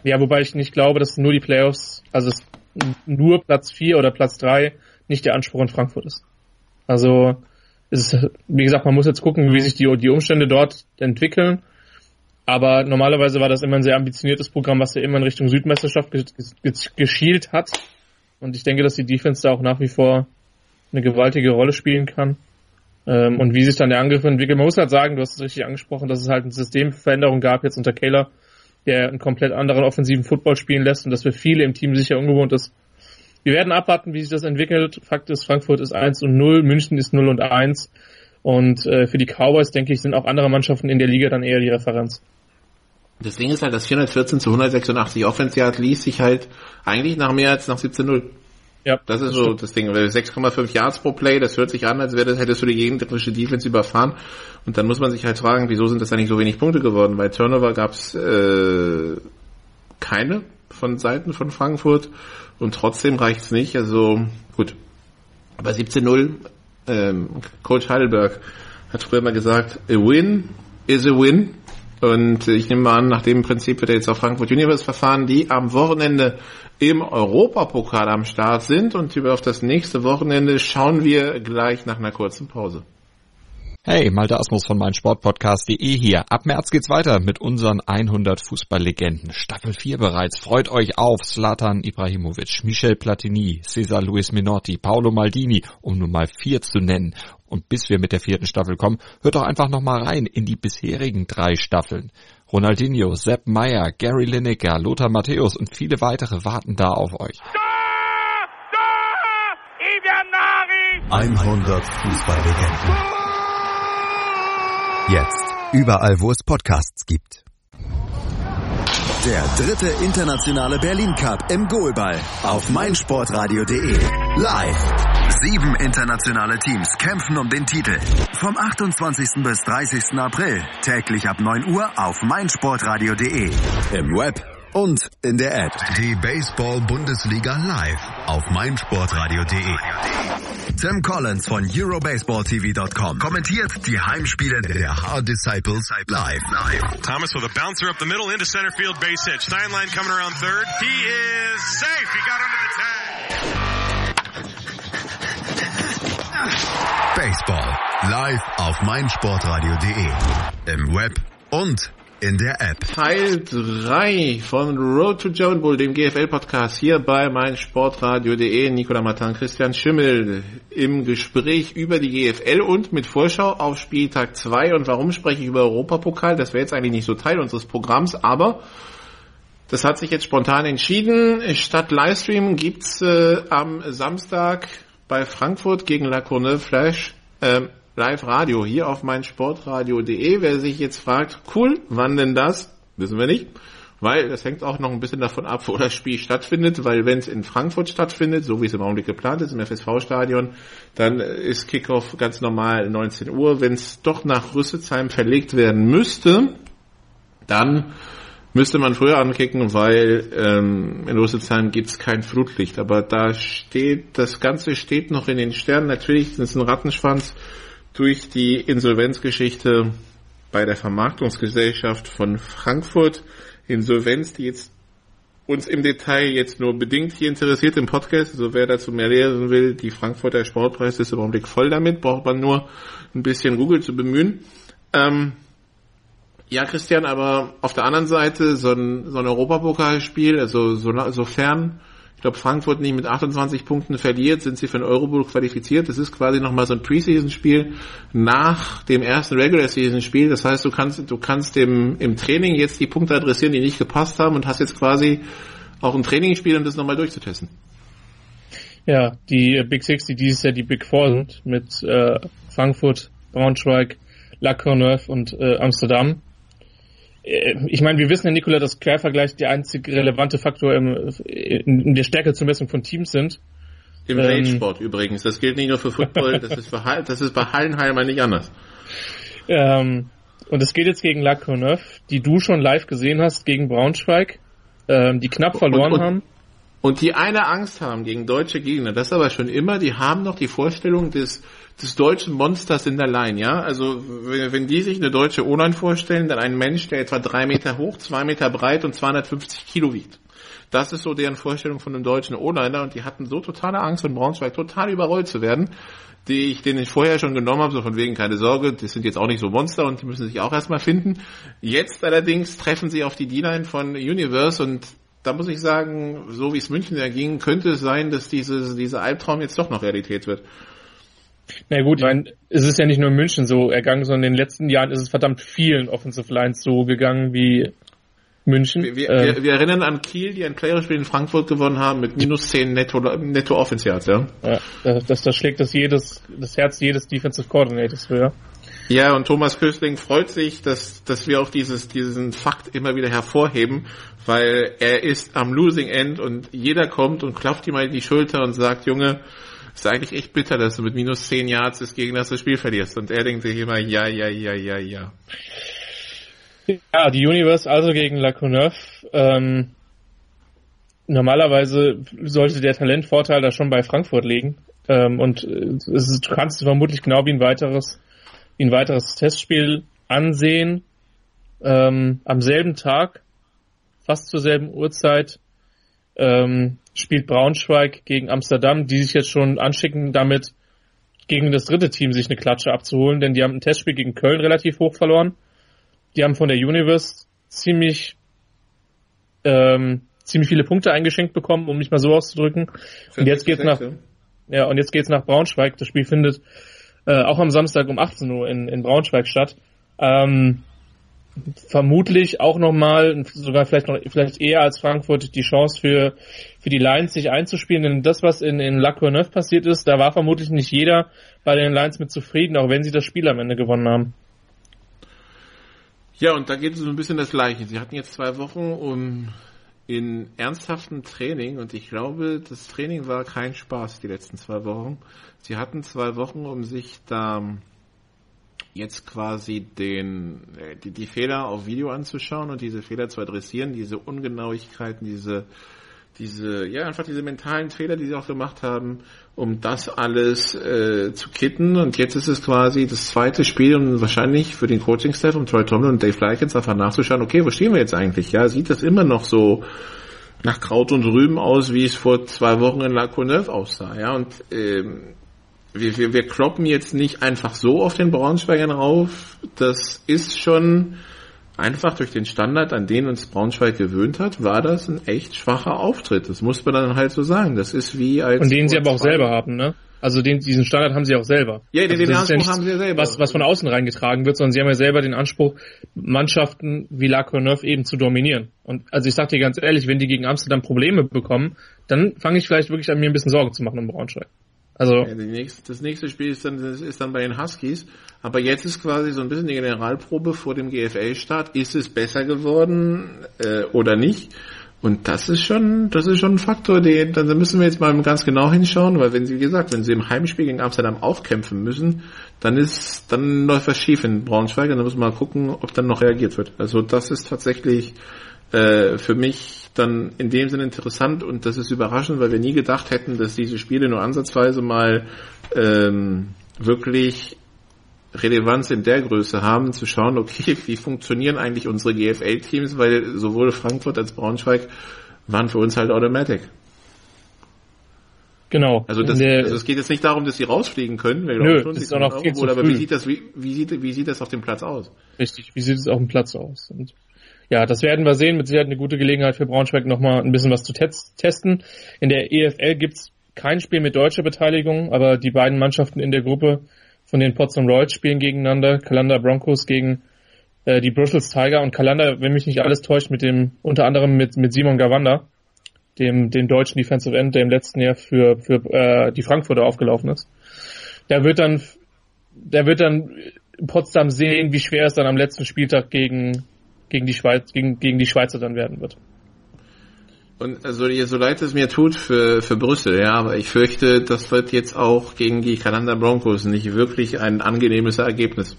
Ja, wobei ich nicht glaube, dass nur die Playoffs, also es nur Platz 4 oder Platz 3 nicht der Anspruch in Frankfurt ist. Also ist, wie gesagt, man muss jetzt gucken, wie sich die, die Umstände dort entwickeln. Aber normalerweise war das immer ein sehr ambitioniertes Programm, was ja immer in Richtung Südmeisterschaft geschielt hat. Und ich denke, dass die Defense da auch nach wie vor eine gewaltige Rolle spielen kann. Ähm, und wie sich dann der Angriff entwickelt. Man muss halt sagen, du hast es richtig angesprochen, dass es halt eine Systemveränderung gab jetzt unter Kayla, der einen komplett anderen offensiven Football spielen lässt und das für viele im Team sicher ungewohnt ist. Wir werden abwarten, wie sich das entwickelt. Fakt ist, Frankfurt ist 1 und 0, München ist 0 und 1. Und äh, für die Cowboys, denke ich, sind auch andere Mannschaften in der Liga dann eher die Referenz. Das Ding ist halt, das 414 zu 186 Offense liest sich halt eigentlich nach mehr als nach 17-0. Ja, das ist das so stimmt. das Ding. 6,5 Yards pro Play, das hört sich an, als wäre das, hättest du die gegnerische Defense überfahren. Und dann muss man sich halt fragen, wieso sind das eigentlich so wenig Punkte geworden? Bei Turnover gab's äh, keine von Seiten von Frankfurt und trotzdem reicht's nicht. Also gut, bei 17-0, ähm, Coach Heidelberg hat früher mal gesagt, a win is a win. Und ich nehme mal an, nach dem Prinzip wird er jetzt auf Frankfurt Universe verfahren, die am Wochenende im Europapokal am Start sind. Und über auf das nächste Wochenende schauen wir gleich nach einer kurzen Pause. Hey, Malte Asmus von meinsportpodcast.de hier. Ab März geht's weiter mit unseren 100 Fußballlegenden. Staffel 4 bereits. Freut euch auf Zlatan Ibrahimovic, Michel Platini, Cesar Luis Minotti, Paolo Maldini, um nur mal vier zu nennen. Und bis wir mit der vierten Staffel kommen, hört doch einfach nochmal rein in die bisherigen drei Staffeln. Ronaldinho, Sepp Meyer, Gary Lineker, Lothar Matthäus und viele weitere warten da auf euch. 100 Fußballlegenden. Jetzt. Überall, wo es Podcasts gibt. Der dritte internationale Berlin Cup im Goalball auf meinsportradio.de. Live. Sieben internationale Teams kämpfen um den Titel. Vom 28. bis 30. April. Täglich ab 9 Uhr auf meinsportradio.de. Im Web und in der App. Die Baseball-Bundesliga live auf meinsportradio.de. Tim Collins von EuroBaseballTV.com kommentiert die Heimspiele der Hard Disciples live. live. Thomas with a bouncer up the middle into center field base hit. Steinlein coming around third. He is safe. He got under live auf meinsportradio.de. Im Web und in der App. Teil 3 von Road to Joan Bull, dem GFL-Podcast hier bei meinsportradio.de. Nicola Matan, Christian Schimmel im Gespräch über die GFL und mit Vorschau auf Spieltag 2. Und warum spreche ich über Europapokal? Das wäre jetzt eigentlich nicht so Teil unseres Programms, aber das hat sich jetzt spontan entschieden. Statt Livestream gibt's äh, am Samstag bei Frankfurt gegen La Courneuve Flash Live-Radio hier auf meinsportradio.de. Wer sich jetzt fragt, cool, wann denn das? Wissen wir nicht. Weil das hängt auch noch ein bisschen davon ab, wo das Spiel stattfindet, weil wenn es in Frankfurt stattfindet, so wie es im Augenblick geplant ist, im FSV-Stadion, dann ist Kickoff ganz normal 19 Uhr. Wenn es doch nach Rüsselsheim verlegt werden müsste, dann müsste man früher ankicken, weil ähm, in Rüsselsheim gibt's kein Flutlicht. Aber da steht, das Ganze steht noch in den Sternen. Natürlich ist es ein Rattenschwanz durch die Insolvenzgeschichte bei der Vermarktungsgesellschaft von Frankfurt. Insolvenz, die jetzt uns im Detail jetzt nur bedingt hier interessiert im Podcast. Also wer dazu mehr lesen will, die Frankfurter Sportpreis ist im Augenblick voll damit, braucht man nur ein bisschen Google zu bemühen. Ähm, ja, Christian, aber auf der anderen Seite so ein, so ein Europapokalspiel, also so, sofern ich glaube, Frankfurt nicht mit 28 Punkten verliert, sind sie für den Eurobowl qualifiziert. Das ist quasi nochmal so ein Preseason-Spiel nach dem ersten Regular-Season-Spiel. Das heißt, du kannst, du kannst dem, im Training jetzt die Punkte adressieren, die nicht gepasst haben und hast jetzt quasi auch ein Trainingsspiel, um das nochmal durchzutesten. Ja, die Big Six, die dieses Jahr die Big Four sind, mit äh, Frankfurt, Braunschweig, La Courneuve und äh, Amsterdam. Äh, ich meine, wir wissen ja, Nikola, dass Quervergleich der einzig relevante Faktor im, in, der Stärke zur Messung von Teams sind. Im ähm, Sport übrigens. Das gilt nicht nur für Football, das ist, für, das ist bei Hallenheimer nicht anders. Ähm, und es geht jetzt gegen La Courneuve, die du schon live gesehen hast, gegen Braunschweig, ähm, die knapp verloren und, und, haben. Und die eine Angst haben gegen deutsche Gegner, das aber schon immer, die haben noch die Vorstellung des des deutschen Monsters in der Line, ja. Also wenn, die sich eine deutsche O-Line vorstellen, dann ein Mensch, der etwa drei Meter hoch, zwei Meter breit und 250 Kilo wiegt. Das ist so deren Vorstellung von einem deutschen O-Liner und die hatten so totale Angst von Braunschweig total überrollt zu werden, die ich den ich vorher schon genommen habe, so von wegen keine Sorge, das sind jetzt auch nicht so Monster und die müssen sich auch erstmal finden. Jetzt allerdings treffen sie auf die D-Line von Universe und da muss ich sagen, so wie es München erging, könnte es sein, dass diese, dieser Albtraum jetzt doch noch Realität wird. Na gut, ich meine, es ist ja nicht nur in München so ergangen, sondern in den letzten Jahren ist es verdammt vielen Offensive Lines so gegangen wie München. Wir, wir, ähm, wir erinnern an Kiel, die ein Playerspiel in Frankfurt gewonnen haben mit minus 10 netto, netto Offense Yards, ja. Ja, das, das, das schlägt das jedes, das Herz jedes Defensive Coordinators für. Ja, und Thomas Köstling freut sich, dass, dass wir auch dieses, diesen Fakt immer wieder hervorheben, weil er ist am Losing End und jeder kommt und klopft ihm mal die Schulter und sagt, Junge, ist eigentlich echt bitter, dass du mit minus 10 Yards des Gegners das Spiel verlierst. Und er denkt sich immer, ja, ja, ja, ja, ja. Ja, die Universe also gegen La Courneuve. Ähm, normalerweise sollte der Talentvorteil da schon bei Frankfurt liegen. Ähm, und äh, es du kannst vermutlich genau wie ein weiteres, wie ein weiteres Testspiel ansehen. Ähm, am selben Tag, fast zur selben Uhrzeit, ähm, spielt Braunschweig gegen Amsterdam, die sich jetzt schon anschicken, damit gegen das dritte Team sich eine Klatsche abzuholen, denn die haben ein Testspiel gegen Köln relativ hoch verloren. Die haben von der Universe ziemlich ähm, ziemlich viele Punkte eingeschenkt bekommen, um mich mal so auszudrücken. Und jetzt geht's nach ja und jetzt geht's nach Braunschweig. Das Spiel findet äh, auch am Samstag um 18 Uhr in, in Braunschweig statt. Ähm, vermutlich auch nochmal, sogar vielleicht noch vielleicht eher als Frankfurt die Chance für für die Lions sich einzuspielen, denn das, was in, in La Courneuve passiert ist, da war vermutlich nicht jeder bei den Lions mit zufrieden, auch wenn sie das Spiel am Ende gewonnen haben. Ja, und da geht es so ein bisschen das Gleiche. Sie hatten jetzt zwei Wochen, um in ernsthaftem Training, und ich glaube, das Training war kein Spaß die letzten zwei Wochen. Sie hatten zwei Wochen, um sich da jetzt quasi den, äh, die, die Fehler auf Video anzuschauen und diese Fehler zu adressieren, diese Ungenauigkeiten, diese diese, ja, einfach diese mentalen Fehler, die sie auch gemacht haben, um das alles äh, zu kitten. Und jetzt ist es quasi das zweite Spiel und wahrscheinlich für den Coaching-Staff und Troy Tomlin und Dave Likens einfach nachzuschauen, okay, wo stehen wir jetzt eigentlich? Ja, sieht das immer noch so nach Kraut und Rüben aus, wie es vor zwei Wochen in La Courneuve aussah. Ja, und ähm, wir, wir, wir kloppen jetzt nicht einfach so auf den Braunschweigern rauf. Das ist schon einfach durch den Standard, an den uns Braunschweig gewöhnt hat, war das ein echt schwacher Auftritt. Das muss man dann halt so sagen. Das ist wie als. Und den sie aber auch selber haben, ne? Also den, diesen Standard haben sie auch selber. Ja, den, also den Anspruch ja haben sie selber. Was, was von außen reingetragen wird, sondern sie haben ja selber den Anspruch, Mannschaften wie La Courneuve eben zu dominieren. Und also ich sag dir ganz ehrlich, wenn die gegen Amsterdam Probleme bekommen, dann fange ich vielleicht wirklich an, mir ein bisschen Sorgen zu machen um Braunschweig. Also ja, nächste, das nächste Spiel ist dann, ist dann bei den Huskies. Aber jetzt ist quasi so ein bisschen die Generalprobe vor dem GFL-Start. Ist es besser geworden äh, oder nicht? Und das ist schon, das ist schon ein Faktor, den, da müssen wir jetzt mal ganz genau hinschauen, weil wenn sie, wie gesagt, wenn sie im Heimspiel gegen Amsterdam aufkämpfen müssen, dann ist, dann läuft was schief in Braunschweig und dann muss man mal gucken, ob dann noch reagiert wird. Also das ist tatsächlich äh, für mich dann in dem Sinne interessant und das ist überraschend, weil wir nie gedacht hätten, dass diese Spiele nur ansatzweise mal ähm, wirklich Relevanz in der Größe haben, zu schauen, okay, wie funktionieren eigentlich unsere GFL-Teams, weil sowohl Frankfurt als Braunschweig waren für uns halt Automatic. Genau. Also, das, also es geht jetzt nicht darum, dass sie rausfliegen können, weil Nö, das ist auch noch viel zu aber wie sieht das, wie, wie, sieht, wie sieht das auf dem Platz aus? Richtig, wie sieht es auf dem Platz aus? Und ja, das werden wir sehen. Mit Sicherheit eine gute Gelegenheit für Braunschweig nochmal ein bisschen was zu testen. In der EFL gibt's kein Spiel mit deutscher Beteiligung, aber die beiden Mannschaften in der Gruppe von den Potsdam Royals spielen gegeneinander. Kalanda Broncos gegen äh, die Brussels Tiger und Kalanda, wenn mich nicht alles täuscht, mit dem unter anderem mit, mit Simon Gawanda, dem, dem deutschen Defensive End, der im letzten Jahr für, für äh, die Frankfurter aufgelaufen ist. Der wird dann, der wird dann Potsdam sehen, wie schwer es dann am letzten Spieltag gegen gegen die Schweiz, gegen, gegen die Schweizer dann werden wird. Und also so leid es mir tut für, für Brüssel, ja, aber ich fürchte, das wird jetzt auch gegen die Kanada Broncos nicht wirklich ein angenehmes Ergebnis.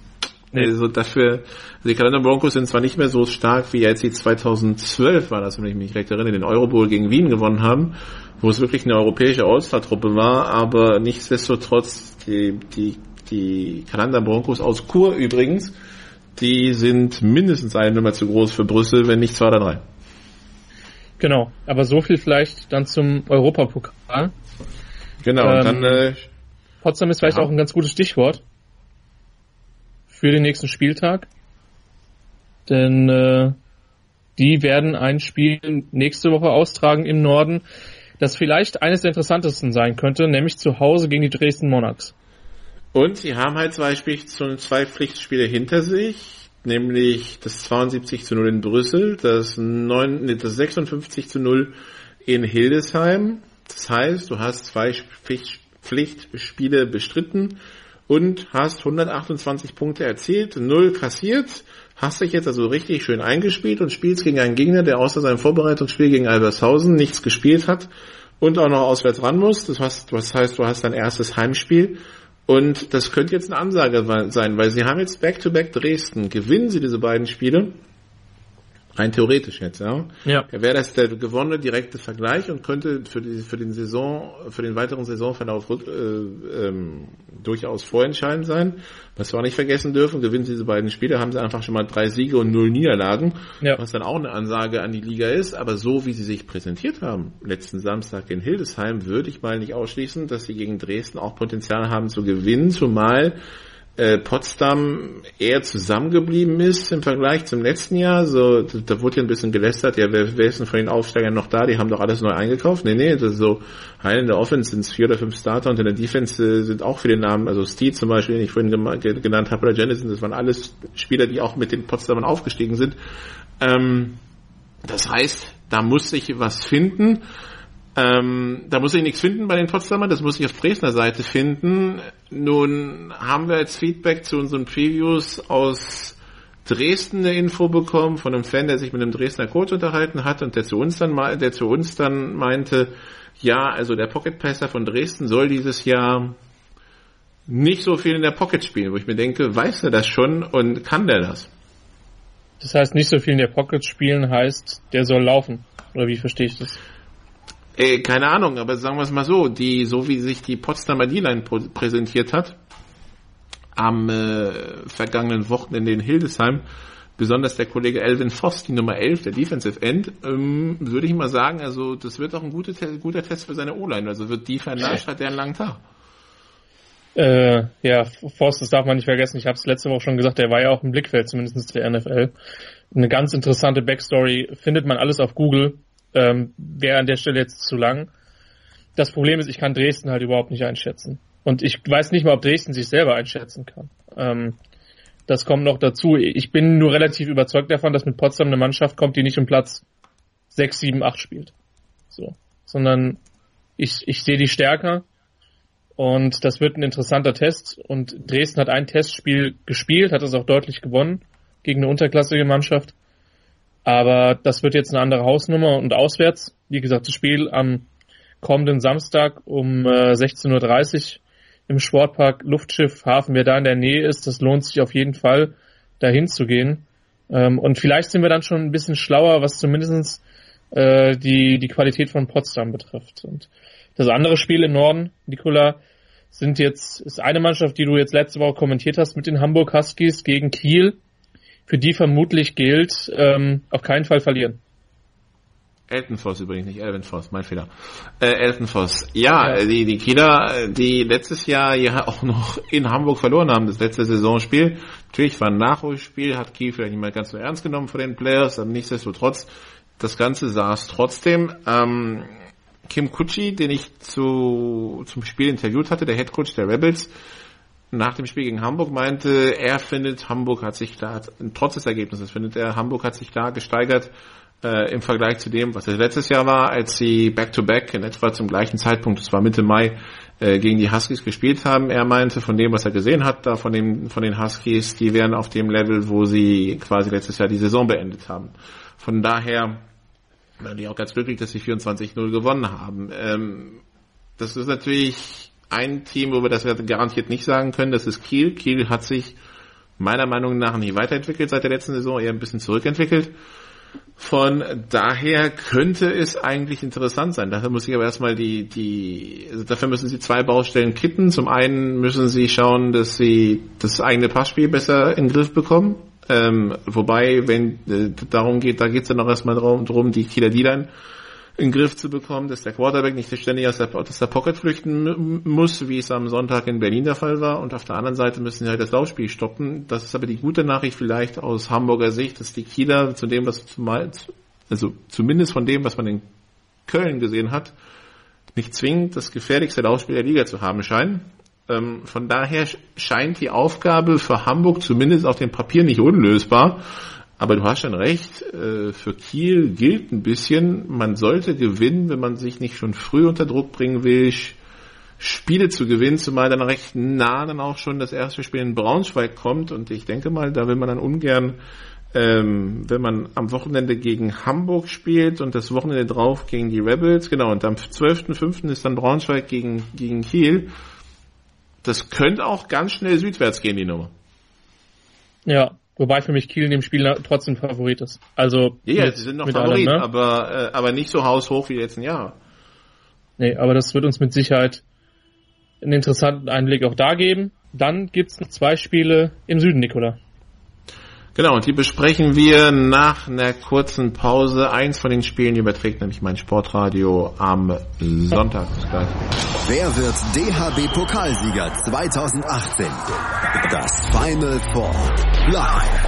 Nee. Also dafür, also die Kanada Broncos sind zwar nicht mehr so stark wie jetzt die 2012 war das, wenn ich mich recht erinnere, den Eurobowl gegen Wien gewonnen haben, wo es wirklich eine europäische All-Star-Truppe war, aber nichtsdestotrotz die, die, die Kanada Broncos aus Kur übrigens, die sind mindestens eine Nummer zu groß für Brüssel, wenn nicht zwei oder drei. Genau, aber so viel vielleicht dann zum Europapokal. Genau, ähm, dann äh, Potsdam ist vielleicht ja. auch ein ganz gutes Stichwort für den nächsten Spieltag. Denn äh, die werden ein Spiel nächste Woche austragen im Norden, das vielleicht eines der interessantesten sein könnte, nämlich zu Hause gegen die Dresden Monarchs. Und sie haben halt zwei, Spiel, zwei Pflichtspiele hinter sich, nämlich das 72 zu 0 in Brüssel, das, 9, nee, das 56 zu 0 in Hildesheim. Das heißt, du hast zwei Pflichtspiele bestritten und hast 128 Punkte erzielt, null kassiert, hast dich jetzt also richtig schön eingespielt und spielst gegen einen Gegner, der außer seinem Vorbereitungsspiel gegen Albershausen nichts gespielt hat und auch noch auswärts ran muss. Das heißt, du hast dein erstes Heimspiel und das könnte jetzt eine Ansage sein, weil sie haben jetzt Back-to-Back -back Dresden. Gewinnen sie diese beiden Spiele, Rein theoretisch jetzt, ja. Ja. Wäre das der gewonnene direkte Vergleich und könnte für die für den Saison, für den weiteren Saisonverlauf äh, ähm, durchaus vorentscheidend sein. Was wir auch nicht vergessen dürfen, gewinnen sie diese beiden Spiele, haben sie einfach schon mal drei Siege und null Niederlagen, ja. was dann auch eine Ansage an die Liga ist. Aber so wie sie sich präsentiert haben, letzten Samstag in Hildesheim, würde ich mal nicht ausschließen, dass sie gegen Dresden auch Potenzial haben zu gewinnen, zumal äh, Potsdam eher zusammengeblieben ist im Vergleich zum letzten Jahr. So, da wurde ja ein bisschen gelästert, ja, wer, wer ist denn von den Aufsteigern noch da? Die haben doch alles neu eingekauft. Nee, nee, das ist so, in der Offense sind es vier oder fünf Starter und in der Defense äh, sind auch viele Namen, also Steve zum Beispiel, den ich vorhin genannt habe, oder Jennison, das waren alles Spieler, die auch mit den Potsdamern aufgestiegen sind. Ähm, das heißt, da muss sich was finden. Ähm, da muss ich nichts finden bei den Potsdamern, das muss ich auf Dresdner Seite finden. Nun haben wir als Feedback zu unseren Previews aus Dresden eine Info bekommen von einem Fan, der sich mit einem Dresdner Coach unterhalten hat und der zu uns dann der zu uns dann meinte, ja, also der Pocket Passer von Dresden soll dieses Jahr nicht so viel in der Pocket spielen, wo ich mir denke, weiß er das schon und kann der das? Das heißt, nicht so viel in der Pocket spielen heißt, der soll laufen. Oder wie verstehe ich das? Äh, keine Ahnung, aber sagen wir es mal so, die, so wie sich die Potsdamer D-Line präsentiert hat, am äh, vergangenen Wochenende in Hildesheim, besonders der Kollege Elvin Voss, die Nummer 11, der Defensive End, ähm, würde ich mal sagen, also das wird auch ein guter, guter Test für seine O-Line, also wird die vernascht, hat der einen langen Tag. Äh, ja, Voss, das darf man nicht vergessen, ich habe es letzte Woche schon gesagt, der war ja auch im Blickfeld, zumindest der NFL. Eine ganz interessante Backstory, findet man alles auf Google, ähm, wäre an der Stelle jetzt zu lang. Das Problem ist, ich kann Dresden halt überhaupt nicht einschätzen. Und ich weiß nicht mal, ob Dresden sich selber einschätzen kann. Ähm, das kommt noch dazu. Ich bin nur relativ überzeugt davon, dass mit Potsdam eine Mannschaft kommt, die nicht um Platz 6, 7, 8 spielt. So. Sondern ich, ich sehe die stärker. Und das wird ein interessanter Test. Und Dresden hat ein Testspiel gespielt, hat es auch deutlich gewonnen gegen eine unterklassige Mannschaft. Aber das wird jetzt eine andere Hausnummer und auswärts. Wie gesagt, das Spiel am kommenden Samstag um äh, 16.30 Uhr im Sportpark Luftschiff Hafen. Wer da in der Nähe ist, das lohnt sich auf jeden Fall, dahin zu gehen. Ähm, und vielleicht sind wir dann schon ein bisschen schlauer, was zumindest äh, die, die Qualität von Potsdam betrifft. Und das andere Spiel im Norden, Nikola, sind jetzt, ist eine Mannschaft, die du jetzt letzte Woche kommentiert hast mit den Hamburg Huskies gegen Kiel für die vermutlich gilt, ähm, auf keinen Fall verlieren. Elton Voss übrigens, nicht Elvin Voss, mein Fehler. Äh, Elton Voss. Ja, ja, die, die Kieler, die letztes Jahr ja auch noch in Hamburg verloren haben, das letzte Saisonspiel. Natürlich war ein Nachholspiel, hat Kiel vielleicht nicht mal ganz so ernst genommen von den Players, aber nichtsdestotrotz, das Ganze saß trotzdem. Ähm, Kim Kutschi, den ich zu, zum Spiel interviewt hatte, der Head Coach der Rebels, nach dem Spiel gegen Hamburg meinte, er findet, Hamburg hat sich klar, trotz des Ergebnisses, findet er, Hamburg hat sich klar gesteigert äh, im Vergleich zu dem, was es letztes Jahr war, als sie back-to-back -back in etwa zum gleichen Zeitpunkt, das war Mitte Mai, äh, gegen die Huskies gespielt haben. Er meinte, von dem, was er gesehen hat, da von, dem, von den Huskies, die wären auf dem Level, wo sie quasi letztes Jahr die Saison beendet haben. Von daher bin ich auch ganz glücklich, dass sie 24-0 gewonnen haben. Ähm, das ist natürlich ein Team, wo wir das garantiert nicht sagen können, das ist Kiel. Kiel hat sich meiner Meinung nach nicht weiterentwickelt seit der letzten Saison, eher ein bisschen zurückentwickelt. Von daher könnte es eigentlich interessant sein. Dafür muss ich aber erstmal die, die, also dafür müssen sie zwei Baustellen kitten. Zum einen müssen sie schauen, dass sie das eigene Passspiel besser in den Griff bekommen. Ähm, wobei, wenn äh, darum geht, da geht es dann noch erstmal darum, drum die Kieler D-Line in den Griff zu bekommen, dass der Quarterback nicht ständig aus der, aus der Pocket flüchten muss, wie es am Sonntag in Berlin der Fall war. Und auf der anderen Seite müssen sie halt das Laufspiel stoppen. Das ist aber die gute Nachricht vielleicht aus Hamburger Sicht, dass die Kieler zu dem, was zumal, also zumindest von dem, was man in Köln gesehen hat, nicht zwingend das gefährlichste Laufspiel der Liga zu haben scheinen. Ähm, von daher scheint die Aufgabe für Hamburg zumindest auf dem Papier nicht unlösbar. Aber du hast schon recht, äh, für Kiel gilt ein bisschen, man sollte gewinnen, wenn man sich nicht schon früh unter Druck bringen will. Spiele zu gewinnen, zumal dann recht nah dann auch schon das erste Spiel in Braunschweig kommt und ich denke mal, da will man dann ungern ähm, wenn man am Wochenende gegen Hamburg spielt und das Wochenende drauf gegen die Rebels, genau, und am 12.05. ist dann Braunschweig gegen, gegen Kiel. Das könnte auch ganz schnell südwärts gehen, die Nummer. Ja, wobei für mich Kiel in dem Spiel trotzdem Favorit ist. Also ja, ja sie sind noch Favorit, allem, ne? aber, äh, aber nicht so haushoch wie die letzten Jahre. Nee, aber das wird uns mit Sicherheit einen interessanten Einblick auch da geben. Dann gibt's noch zwei Spiele im Süden, Nikola. Genau, und die besprechen wir nach einer kurzen Pause. Eins von den Spielen überträgt nämlich mein Sportradio am Sonntag. Wer wird DHB-Pokalsieger 2018? Das Final Four. Live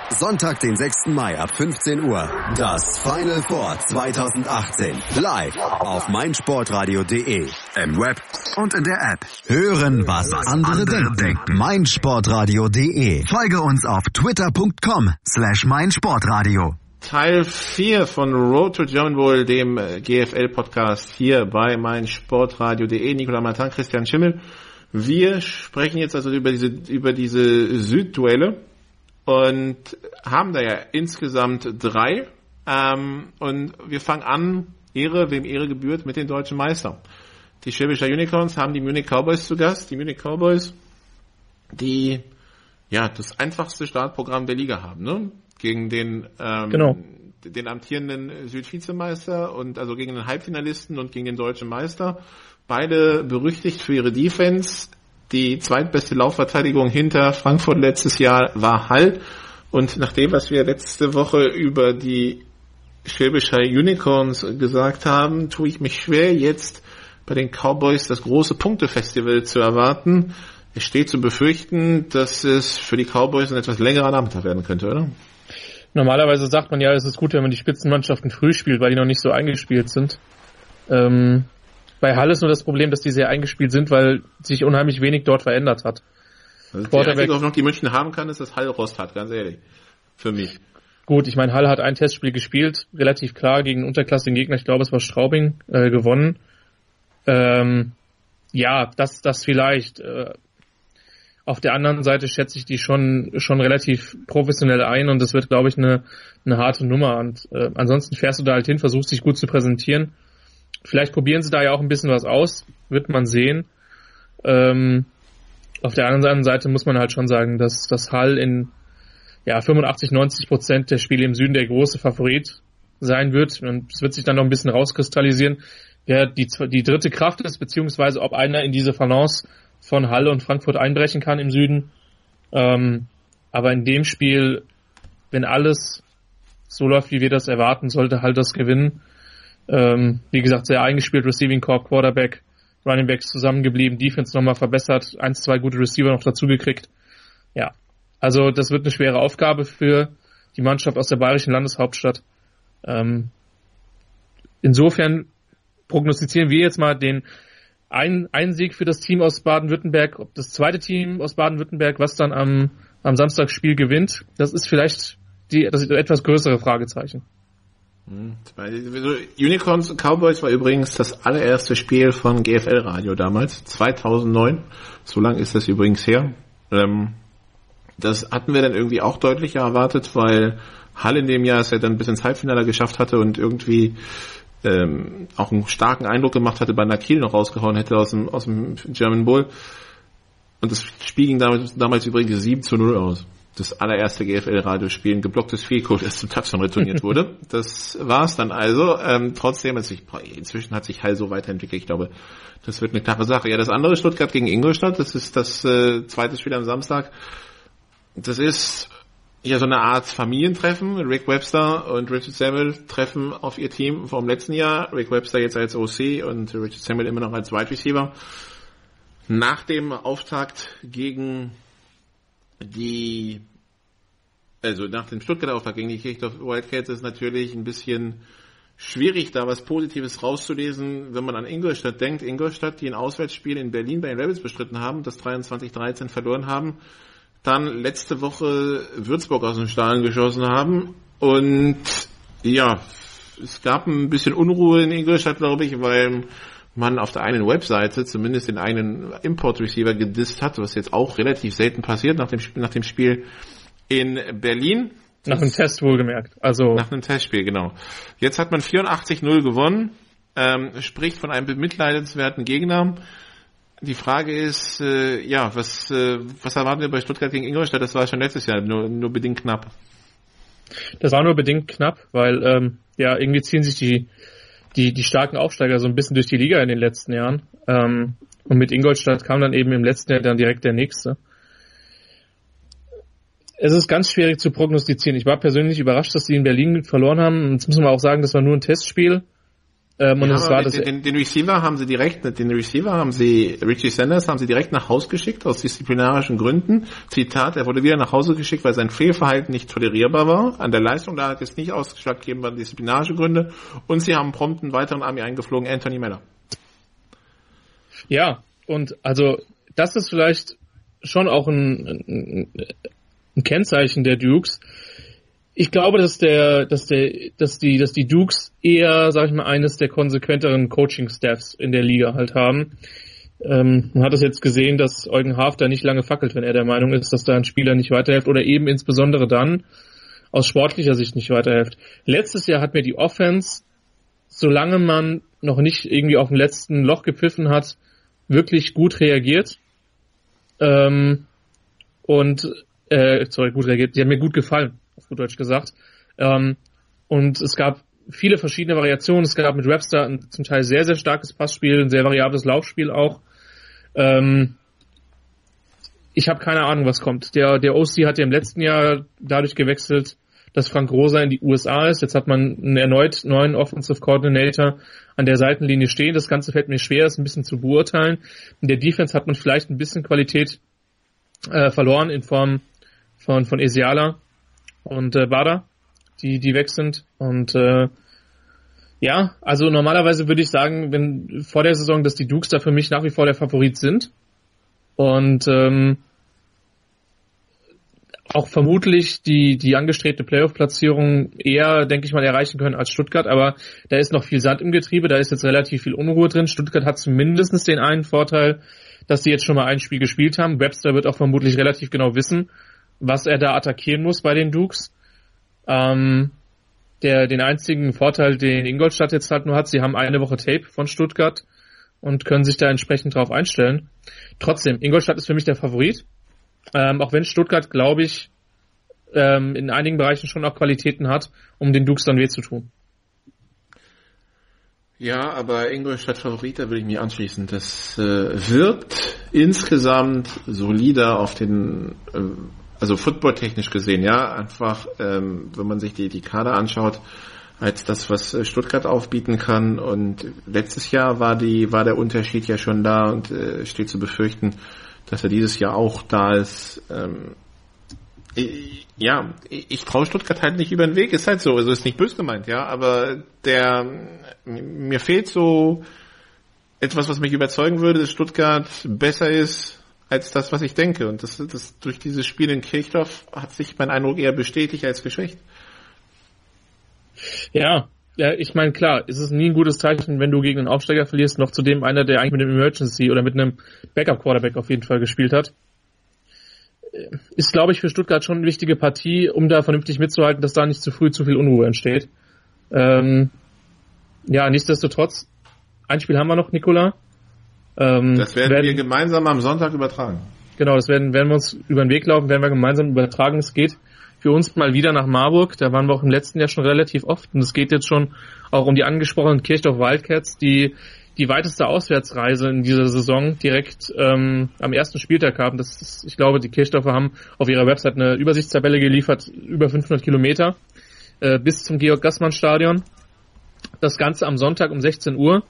Sonntag, den 6. Mai ab 15 Uhr. Das Final Four 2018. Live auf meinsportradio.de. Im Web und in der App. Hören, was andere denken. meinsportradio.de. Folge uns auf twitter.com slash meinsportradio. Teil 4 von Road to German Bowl, dem äh, GFL-Podcast hier bei meinsportradio.de. Nicola Martin, Christian Schimmel. Wir sprechen jetzt also über diese, über diese Südduelle und haben da ja insgesamt drei. Ähm, und wir fangen an, Ehre, wem Ehre gebührt, mit den deutschen Meistern. Die Schwäbischer Unicorns haben die Munich Cowboys zu Gast. Die Munich Cowboys, die ja das einfachste Startprogramm der Liga haben, ne? Gegen den ähm, genau. den amtierenden Südvizemeister und also gegen den Halbfinalisten und gegen den deutschen Meister. Beide berüchtigt für ihre Defense. Die zweitbeste Laufverteidigung hinter Frankfurt letztes Jahr war Hall. Und nach dem, was wir letzte Woche über die Schwäbischer Unicorns gesagt haben, tue ich mich schwer, jetzt bei den Cowboys das große Punktefestival zu erwarten. Es steht zu befürchten, dass es für die Cowboys ein etwas längerer Nachmittag werden könnte, oder? Normalerweise sagt man ja, es ist gut, wenn man die Spitzenmannschaften früh spielt, weil die noch nicht so eingespielt sind. Ähm, bei Halle ist nur das Problem, dass die sehr eingespielt sind, weil sich unheimlich wenig dort verändert hat. Also die einzige Hoffnung, die München haben kann, ist, dass Hall Rost hat, ganz ehrlich. Für mich. Gut, ich meine, Hall hat ein Testspiel gespielt, relativ klar gegen einen unterklassigen Gegner, ich glaube es war Straubing, äh, gewonnen. Ähm, ja, das, das vielleicht. Äh, auf der anderen Seite schätze ich die schon, schon relativ professionell ein und das wird, glaube ich, eine, eine harte Nummer. Und äh, ansonsten fährst du da halt hin, versuchst dich gut zu präsentieren Vielleicht probieren sie da ja auch ein bisschen was aus, wird man sehen. Ähm, auf der anderen Seite muss man halt schon sagen, dass das Hall in ja, 85, 90 Prozent der Spiele im Süden der große Favorit sein wird. Und es wird sich dann noch ein bisschen rauskristallisieren, wer die, die dritte Kraft ist, beziehungsweise ob einer in diese Balance von Halle und Frankfurt einbrechen kann im Süden. Ähm, aber in dem Spiel, wenn alles so läuft, wie wir das erwarten, sollte halt das gewinnen. Ähm, wie gesagt, sehr eingespielt, Receiving Core, Quarterback, Running Backs zusammengeblieben, Defense nochmal verbessert, eins, zwei gute Receiver noch dazugekriegt. Ja, also das wird eine schwere Aufgabe für die Mannschaft aus der bayerischen Landeshauptstadt. Ähm, insofern prognostizieren wir jetzt mal den einen, einen Sieg für das Team aus Baden-Württemberg, ob das zweite Team aus Baden-Württemberg, was dann am, am Samstagsspiel gewinnt, das ist vielleicht die, das etwas größere Fragezeichen. Hm, Unicorns Cowboys war übrigens das allererste Spiel von GFL Radio damals, 2009. So lang ist das übrigens her. Ähm, das hatten wir dann irgendwie auch deutlicher erwartet, weil Hall in dem Jahr es ja dann bis ins Halbfinale geschafft hatte und irgendwie ähm, auch einen starken Eindruck gemacht hatte, bei Nakil noch rausgehauen hätte aus dem, aus dem German Bull. Und das Spiel ging damals, damals übrigens 7 zu 0 aus das allererste GFL-Radiospiel ein geblocktes Fehlcode erst zum Touchdown retourniert wurde. Das war's dann also. Ähm, trotzdem, ist sich, inzwischen hat sich Hall so weiterentwickelt. Ich glaube, das wird eine klare Sache. Ja, das andere Stuttgart gegen Ingolstadt, das ist das äh, zweite Spiel am Samstag. Das ist ja so eine Art Familientreffen. Rick Webster und Richard Samuel treffen auf ihr Team vom letzten Jahr. Rick Webster jetzt als OC und Richard Samuel immer noch als Wide Receiver. Nach dem Auftakt gegen die, also nach dem Stuttgarter Auftrag gegen die Kirchdorf Wildcats ist natürlich ein bisschen schwierig, da was Positives rauszulesen, wenn man an Ingolstadt denkt. Ingolstadt, die ein Auswärtsspiel in Berlin bei den Rebels bestritten haben, das 23-13 verloren haben, dann letzte Woche Würzburg aus dem Stadion geschossen haben und ja, es gab ein bisschen Unruhe in Ingolstadt, glaube ich, weil man auf der einen Webseite zumindest den einen Import-Receiver gedisst hat, was jetzt auch relativ selten passiert nach dem, nach dem Spiel in Berlin. Nach einem Test wohlgemerkt. Also nach einem Testspiel, genau. Jetzt hat man 84-0 gewonnen, ähm, spricht von einem bemitleidenswerten Gegner. Die Frage ist, äh, ja, was, äh, was erwarten wir bei Stuttgart gegen Ingolstadt? Das war schon letztes Jahr nur, nur bedingt knapp. Das war nur bedingt knapp, weil ähm, ja irgendwie ziehen sich die die, die starken Aufsteiger so ein bisschen durch die Liga in den letzten Jahren. Ähm, und mit Ingolstadt kam dann eben im letzten Jahr dann direkt der nächste. Es ist ganz schwierig zu prognostizieren. Ich war persönlich überrascht, dass sie in Berlin verloren haben. Jetzt müssen wir auch sagen, das war nur ein Testspiel. Ähm, und es war das den, den, Receiver haben sie direkt, den Receiver haben sie, Richie Sanders haben sie direkt nach Hause geschickt aus disziplinarischen Gründen. Zitat, er wurde wieder nach Hause geschickt, weil sein Fehlverhalten nicht tolerierbar war. An der Leistung da hat es nicht ausschlaggebend waren disziplinarische Gründe. Und sie haben prompt einen weiteren Army eingeflogen, Anthony Meller. Ja, und also das ist vielleicht schon auch ein, ein, ein Kennzeichen der Dukes, ich glaube, dass der, dass der, dass die, dass die Dukes eher, sag ich mal, eines der konsequenteren Coaching-Staffs in der Liga halt haben. Ähm, man hat es jetzt gesehen, dass Eugen Haaf da nicht lange fackelt, wenn er der Meinung ist, dass da ein Spieler nicht weiterhilft oder eben insbesondere dann aus sportlicher Sicht nicht weiterhilft. Letztes Jahr hat mir die Offense, solange man noch nicht irgendwie auf dem letzten Loch gepfiffen hat, wirklich gut reagiert. Ähm, und äh, sorry, gut reagiert. Die hat mir gut gefallen gut Deutsch gesagt. Ähm, und es gab viele verschiedene Variationen. Es gab mit Webster ein zum Teil sehr, sehr starkes Passspiel, ein sehr variables Laufspiel auch. Ähm, ich habe keine Ahnung, was kommt. Der, der OC hat ja im letzten Jahr dadurch gewechselt, dass Frank Rosa in die USA ist. Jetzt hat man einen erneut neuen Offensive Coordinator an der Seitenlinie stehen. Das Ganze fällt mir schwer, es ein bisschen zu beurteilen. In der Defense hat man vielleicht ein bisschen Qualität äh, verloren in Form von, von Esiala und äh, Bada, die, die weg sind. Und äh, ja, also normalerweise würde ich sagen, wenn vor der Saison, dass die Dukes da für mich nach wie vor der Favorit sind. Und ähm, auch vermutlich die, die angestrebte Playoff-Platzierung eher, denke ich mal, erreichen können als Stuttgart, aber da ist noch viel Sand im Getriebe, da ist jetzt relativ viel Unruhe drin. Stuttgart hat zumindest den einen Vorteil, dass sie jetzt schon mal ein Spiel gespielt haben. Webster wird auch vermutlich relativ genau wissen, was er da attackieren muss bei den Dukes. Ähm, der, den einzigen Vorteil, den Ingolstadt jetzt halt nur hat, sie haben eine Woche Tape von Stuttgart und können sich da entsprechend drauf einstellen. Trotzdem, Ingolstadt ist für mich der Favorit. Ähm, auch wenn Stuttgart, glaube ich, ähm, in einigen Bereichen schon auch Qualitäten hat, um den Dukes dann weh zu tun. Ja, aber Ingolstadt Favorit, da würde ich mich anschließen. Das äh, wirkt insgesamt solider auf den äh, also footballtechnisch gesehen, ja, einfach, ähm, wenn man sich die, die Kader anschaut, als das, was äh, Stuttgart aufbieten kann. Und letztes Jahr war die, war der Unterschied ja schon da und äh, steht zu befürchten, dass er dieses Jahr auch da ist. Ähm, ja, ich traue Stuttgart halt nicht über den Weg, ist halt so, also ist nicht böse gemeint, ja, aber der, mir fehlt so etwas, was mich überzeugen würde, dass Stuttgart besser ist als das, was ich denke. Und das, das durch dieses Spiel in Kirchdorf hat sich mein Eindruck eher bestätigt als geschwächt. Ja, ja, ich meine, klar, ist es nie ein gutes Zeichen, wenn du gegen einen Aufsteiger verlierst, noch zudem einer, der eigentlich mit einem Emergency oder mit einem Backup-Quarterback auf jeden Fall gespielt hat. Ist, glaube ich, für Stuttgart schon eine wichtige Partie, um da vernünftig mitzuhalten, dass da nicht zu früh zu viel Unruhe entsteht. Ähm, ja, nichtsdestotrotz, ein Spiel haben wir noch, Nikola. Ähm, das werden, werden, wir gemeinsam am Sonntag übertragen. Genau, das werden, werden wir uns über den Weg laufen, werden wir gemeinsam übertragen. Es geht für uns mal wieder nach Marburg. Da waren wir auch im letzten Jahr schon relativ oft. Und es geht jetzt schon auch um die angesprochenen Kirchdorf Wildcats, die die weiteste Auswärtsreise in dieser Saison direkt ähm, am ersten Spieltag haben. Das ist, ich glaube, die Kirchdorfer haben auf ihrer Website eine Übersichtstabelle geliefert, über 500 Kilometer äh, bis zum Georg-Gassmann-Stadion. Das Ganze am Sonntag um 16 Uhr.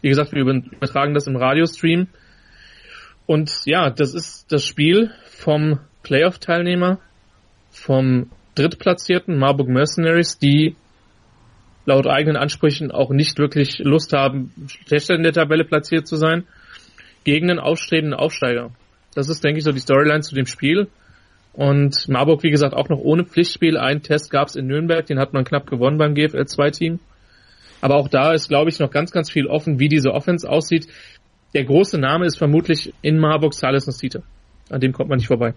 Wie gesagt, wir übertragen das im Radiostream. Und ja, das ist das Spiel vom Playoff-Teilnehmer, vom drittplatzierten Marburg Mercenaries, die laut eigenen Ansprüchen auch nicht wirklich Lust haben, schlechter in der Tabelle platziert zu sein, gegen einen aufstrebenden Aufsteiger. Das ist, denke ich, so die Storyline zu dem Spiel. Und Marburg, wie gesagt, auch noch ohne Pflichtspiel. Ein Test gab es in Nürnberg, den hat man knapp gewonnen beim GFL 2-Team. Aber auch da ist, glaube ich, noch ganz, ganz viel offen, wie diese Offense aussieht. Der große Name ist vermutlich in Marburg Salis Nasita. An dem kommt man nicht vorbei.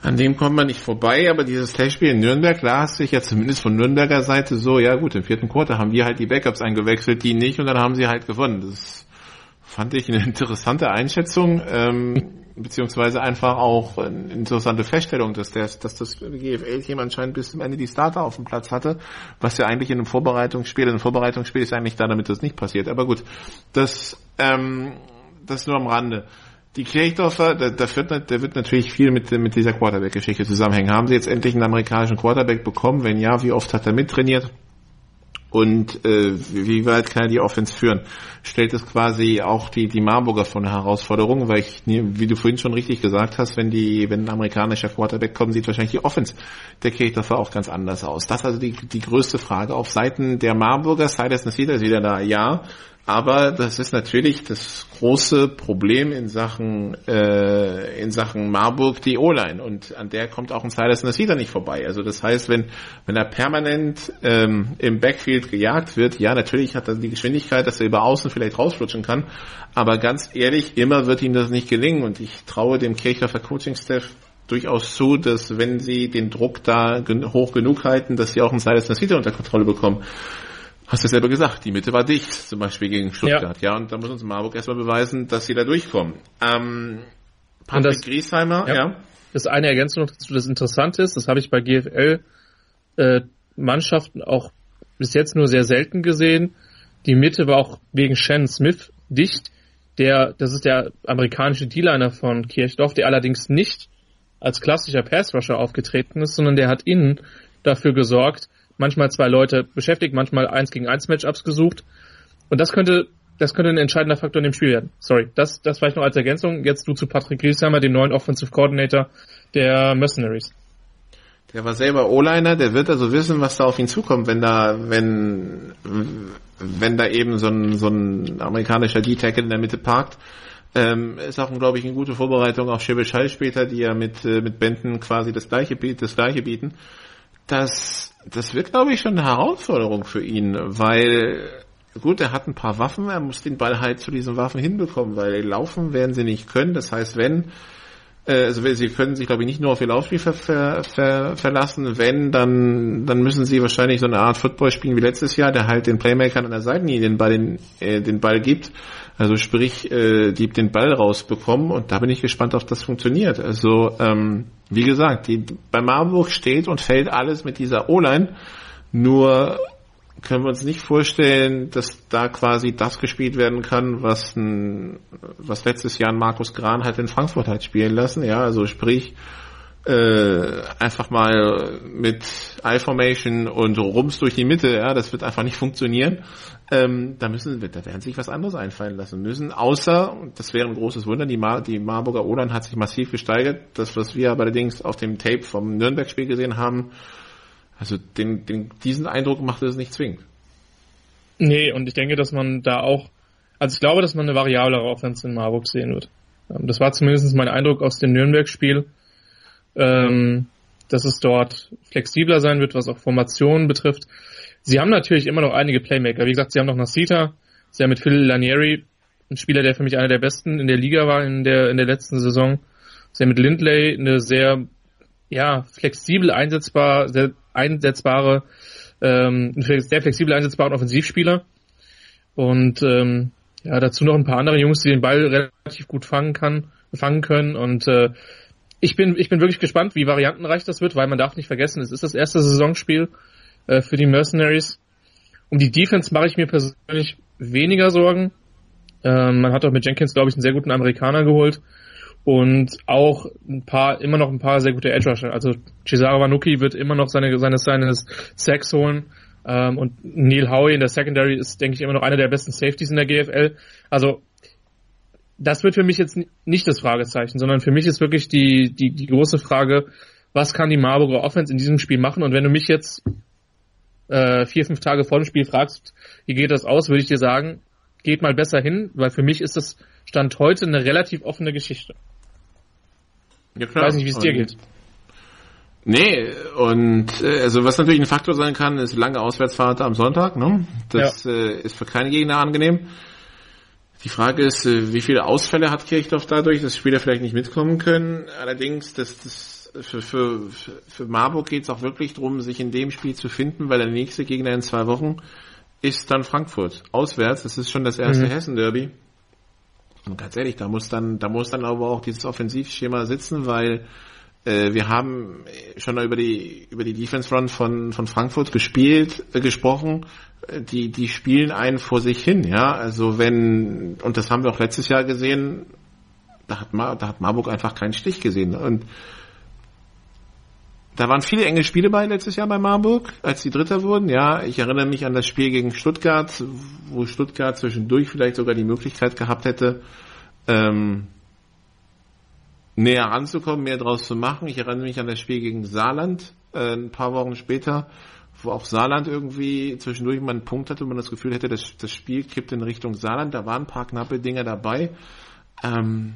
An dem kommt man nicht vorbei, aber dieses Testspiel in Nürnberg, da hast du dich ja zumindest von Nürnberger Seite so, ja gut, im vierten Quarter haben wir halt die Backups eingewechselt, die nicht und dann haben sie halt gewonnen. Das fand ich eine interessante Einschätzung, ähm, beziehungsweise einfach auch eine interessante Feststellung, dass, der, dass das GFL-Team anscheinend bis zum Ende die Starter auf dem Platz hatte, was ja eigentlich in einem Vorbereitungsspiel, in einem Vorbereitungsspiel ist eigentlich da, damit das nicht passiert. Aber gut, das, ähm, das nur am Rande die Kirchdorfer, da, da, wird, da wird natürlich viel mit, mit dieser Quarterback-Geschichte zusammenhängen. Haben sie jetzt endlich einen amerikanischen Quarterback bekommen? Wenn ja, wie oft hat er mittrainiert? Und äh, wie weit kann er die Offense führen? Stellt es quasi auch die, die Marburger vor eine Herausforderung, weil ich, wie du vorhin schon richtig gesagt hast, wenn die, wenn ein amerikanischer Quarterback kommt, sieht wahrscheinlich die Offense der Kirchdorfer auch ganz anders aus. Das ist also die, die größte Frage. Auf Seiten der Marburger, Silas Nasida ist wieder da, ja. Aber das ist natürlich das große Problem in Sachen äh, in Sachen Marburg die O-Line. Und an der kommt auch ein Silas Nasida nicht vorbei. Also das heißt, wenn wenn er permanent ähm, im Backfield gejagt wird, ja natürlich hat er die Geschwindigkeit, dass er über Außen vielleicht rausflutschen kann, aber ganz ehrlich, immer wird ihm das nicht gelingen. Und ich traue dem Kirchhofer Coaching Staff durchaus zu, dass wenn sie den Druck da hoch genug halten, dass sie auch einen Silas Nasida unter Kontrolle bekommen hast du selber gesagt, die Mitte war dicht, zum Beispiel gegen Stuttgart, ja, ja und da muss uns Marburg erstmal beweisen, dass sie da durchkommen. Ähm, Patrick das, Griesheimer, ja. ja. Das eine Ergänzung dazu, das interessant ist, das habe ich bei GFL äh, Mannschaften auch bis jetzt nur sehr selten gesehen. Die Mitte war auch wegen Shannon Smith dicht. Der, das ist der amerikanische D-Liner von Kirchdorf, der allerdings nicht als klassischer Pass-Rusher aufgetreten ist, sondern der hat innen dafür gesorgt, manchmal zwei Leute beschäftigt, manchmal eins gegen eins Matchups gesucht. Und das könnte, das könnte ein entscheidender Faktor in dem Spiel werden. Sorry, das, das vielleicht noch als Ergänzung. Jetzt du zu Patrick Griesheimer, dem neuen Offensive Coordinator der Mercenaries. Der war selber O-Liner, der wird also wissen, was da auf ihn zukommt, wenn da, wenn, wenn da eben so ein, so ein amerikanischer D-Tackle in der Mitte parkt. Ähm, ist auch, glaube ich, eine gute Vorbereitung auf Shebesh später, die ja mit, äh, mit Benton quasi das gleiche, das gleiche bieten. Das, das wird, glaube ich, schon eine Herausforderung für ihn, weil gut, er hat ein paar Waffen, er muss den Ball halt zu diesen Waffen hinbekommen, weil laufen werden sie nicht können. Das heißt, wenn, äh, also sie können sich, glaube ich, nicht nur auf ihr Laufspiel ver, ver, ver, verlassen. Wenn, dann, dann müssen sie wahrscheinlich so eine Art Football spielen wie letztes Jahr, der halt den Playmakern an der Seitenlinie den Ball, den, äh, den Ball gibt. Also sprich, äh, die den Ball rausbekommen und da bin ich gespannt, ob das funktioniert. Also ähm, wie gesagt, die, bei Marburg steht und fällt alles mit dieser O-Line. Nur können wir uns nicht vorstellen, dass da quasi das gespielt werden kann, was ein, was letztes Jahr Markus Gran halt in Frankfurt hat spielen lassen. Ja, also sprich, äh, einfach mal mit I-Formation und Rums durch die Mitte, ja, das wird einfach nicht funktionieren. Ähm, da müssen da werden sich was anderes einfallen lassen müssen, außer, das wäre ein großes Wunder, die, Mar die Marburger Odern hat sich massiv gesteigert. Das, was wir allerdings auf dem Tape vom Nürnberg-Spiel gesehen haben, also den, den, diesen Eindruck macht es nicht zwingend. Nee, und ich denke, dass man da auch, also ich glaube, dass man eine variablere Offense in Marburg sehen wird. Ähm, das war zumindest mein Eindruck aus dem Nürnberg-Spiel ähm, dass es dort flexibler sein wird, was auch Formationen betrifft. Sie haben natürlich immer noch einige Playmaker. Wie gesagt, sie haben noch Nasita, sie haben mit Phil Lanieri ein Spieler, der für mich einer der besten in der Liga war in der, in der letzten Saison. Sie haben mit Lindley eine sehr, ja, flexibel einsetzbar, sehr einsetzbare, ähm, sehr flexibel einsetzbaren Offensivspieler. Und ähm, ja, dazu noch ein paar andere Jungs, die den Ball relativ gut fangen kann, fangen können. Und äh, ich bin, ich bin wirklich gespannt, wie variantenreich das wird, weil man darf nicht vergessen, es ist das erste Saisonspiel äh, für die Mercenaries. Um die Defense mache ich mir persönlich weniger Sorgen. Ähm, man hat auch mit Jenkins, glaube ich, einen sehr guten Amerikaner geholt und auch ein paar, immer noch ein paar sehr gute Edge Rusher. Also Cesaro Vanucci wird immer noch seine, seine, seines Sacks holen. Ähm, und Neil Howie in der Secondary ist, denke ich, immer noch einer der besten Safeties in der GFL. Also das wird für mich jetzt nicht das Fragezeichen, sondern für mich ist wirklich die, die, die große Frage, was kann die Marburger Offense in diesem Spiel machen? Und wenn du mich jetzt äh, vier, fünf Tage vor dem Spiel fragst, wie geht das aus, würde ich dir sagen, geht mal besser hin, weil für mich ist das Stand heute eine relativ offene Geschichte. Ja, klar. Ich weiß nicht, wie es dir geht. Nee, und äh, also was natürlich ein Faktor sein kann, ist lange Auswärtsfahrt am Sonntag. Ne? Das ja. äh, ist für keine Gegner angenehm. Die Frage ist, äh, wie viele Ausfälle hat Kirchdorf dadurch, dass Spieler vielleicht nicht mitkommen können. Allerdings, das, das für, für, für Marburg geht es auch wirklich darum, sich in dem Spiel zu finden, weil der nächste Gegner in zwei Wochen ist dann Frankfurt. Auswärts, das ist schon das erste mhm. Hessen-Derby. Und ganz ehrlich, da muss dann, da muss dann aber auch dieses Offensivschema sitzen, weil wir haben schon über die über die Defense Run von von Frankfurt gespielt, äh, gesprochen. Die die spielen einen vor sich hin, ja. Also wenn und das haben wir auch letztes Jahr gesehen, da hat Mar da hat Marburg einfach keinen Stich gesehen und da waren viele enge Spiele bei letztes Jahr bei Marburg, als die Dritter wurden. Ja, ich erinnere mich an das Spiel gegen Stuttgart, wo Stuttgart zwischendurch vielleicht sogar die Möglichkeit gehabt hätte, ähm, näher ranzukommen, mehr draus zu machen. Ich erinnere mich an das Spiel gegen Saarland äh, ein paar Wochen später, wo auch Saarland irgendwie zwischendurch mal einen Punkt hatte und man das Gefühl hätte, das, das Spiel kippt in Richtung Saarland. Da waren ein paar knappe Dinge dabei. Ähm,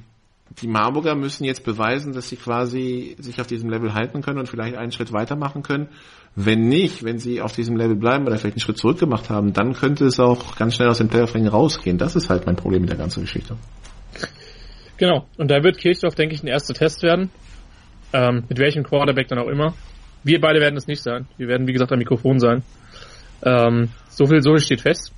die Marburger müssen jetzt beweisen, dass sie quasi sich auf diesem Level halten können und vielleicht einen Schritt weitermachen können. Wenn nicht, wenn sie auf diesem Level bleiben oder vielleicht einen Schritt zurück gemacht haben, dann könnte es auch ganz schnell aus dem Playoff-Ring rausgehen. Das ist halt mein Problem mit der ganzen Geschichte. Genau, und da wird Kirchdorf, denke ich, ein erster Test werden. Ähm, mit welchem Quarterback dann auch immer. Wir beide werden es nicht sein. Wir werden, wie gesagt, am Mikrofon sein. Ähm, so viel, so viel steht fest.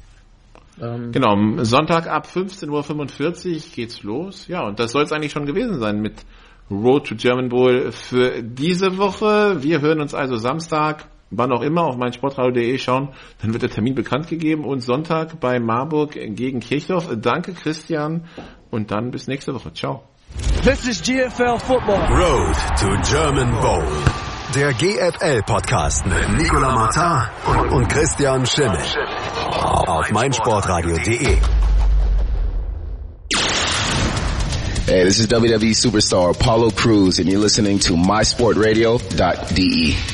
Ähm, genau, Sonntag ab 15.45 Uhr geht's los. Ja, und das soll es eigentlich schon gewesen sein mit Road to German Bowl für diese Woche. Wir hören uns also Samstag, wann auch immer, auf meinsportradio.de schauen. Dann wird der Termin bekannt gegeben und Sonntag bei Marburg gegen Kirchdorf. Danke, Christian. Und dann bis nächste Woche. Ciao. This is GFL Football. Road to German Bowl. Der GFL-Podcast mit Nicola Martin und Christian Schimmel. Auf meinsportradio.de. Hey, this is WWE superstar Apollo Cruz and you're listening to mysportradio.de.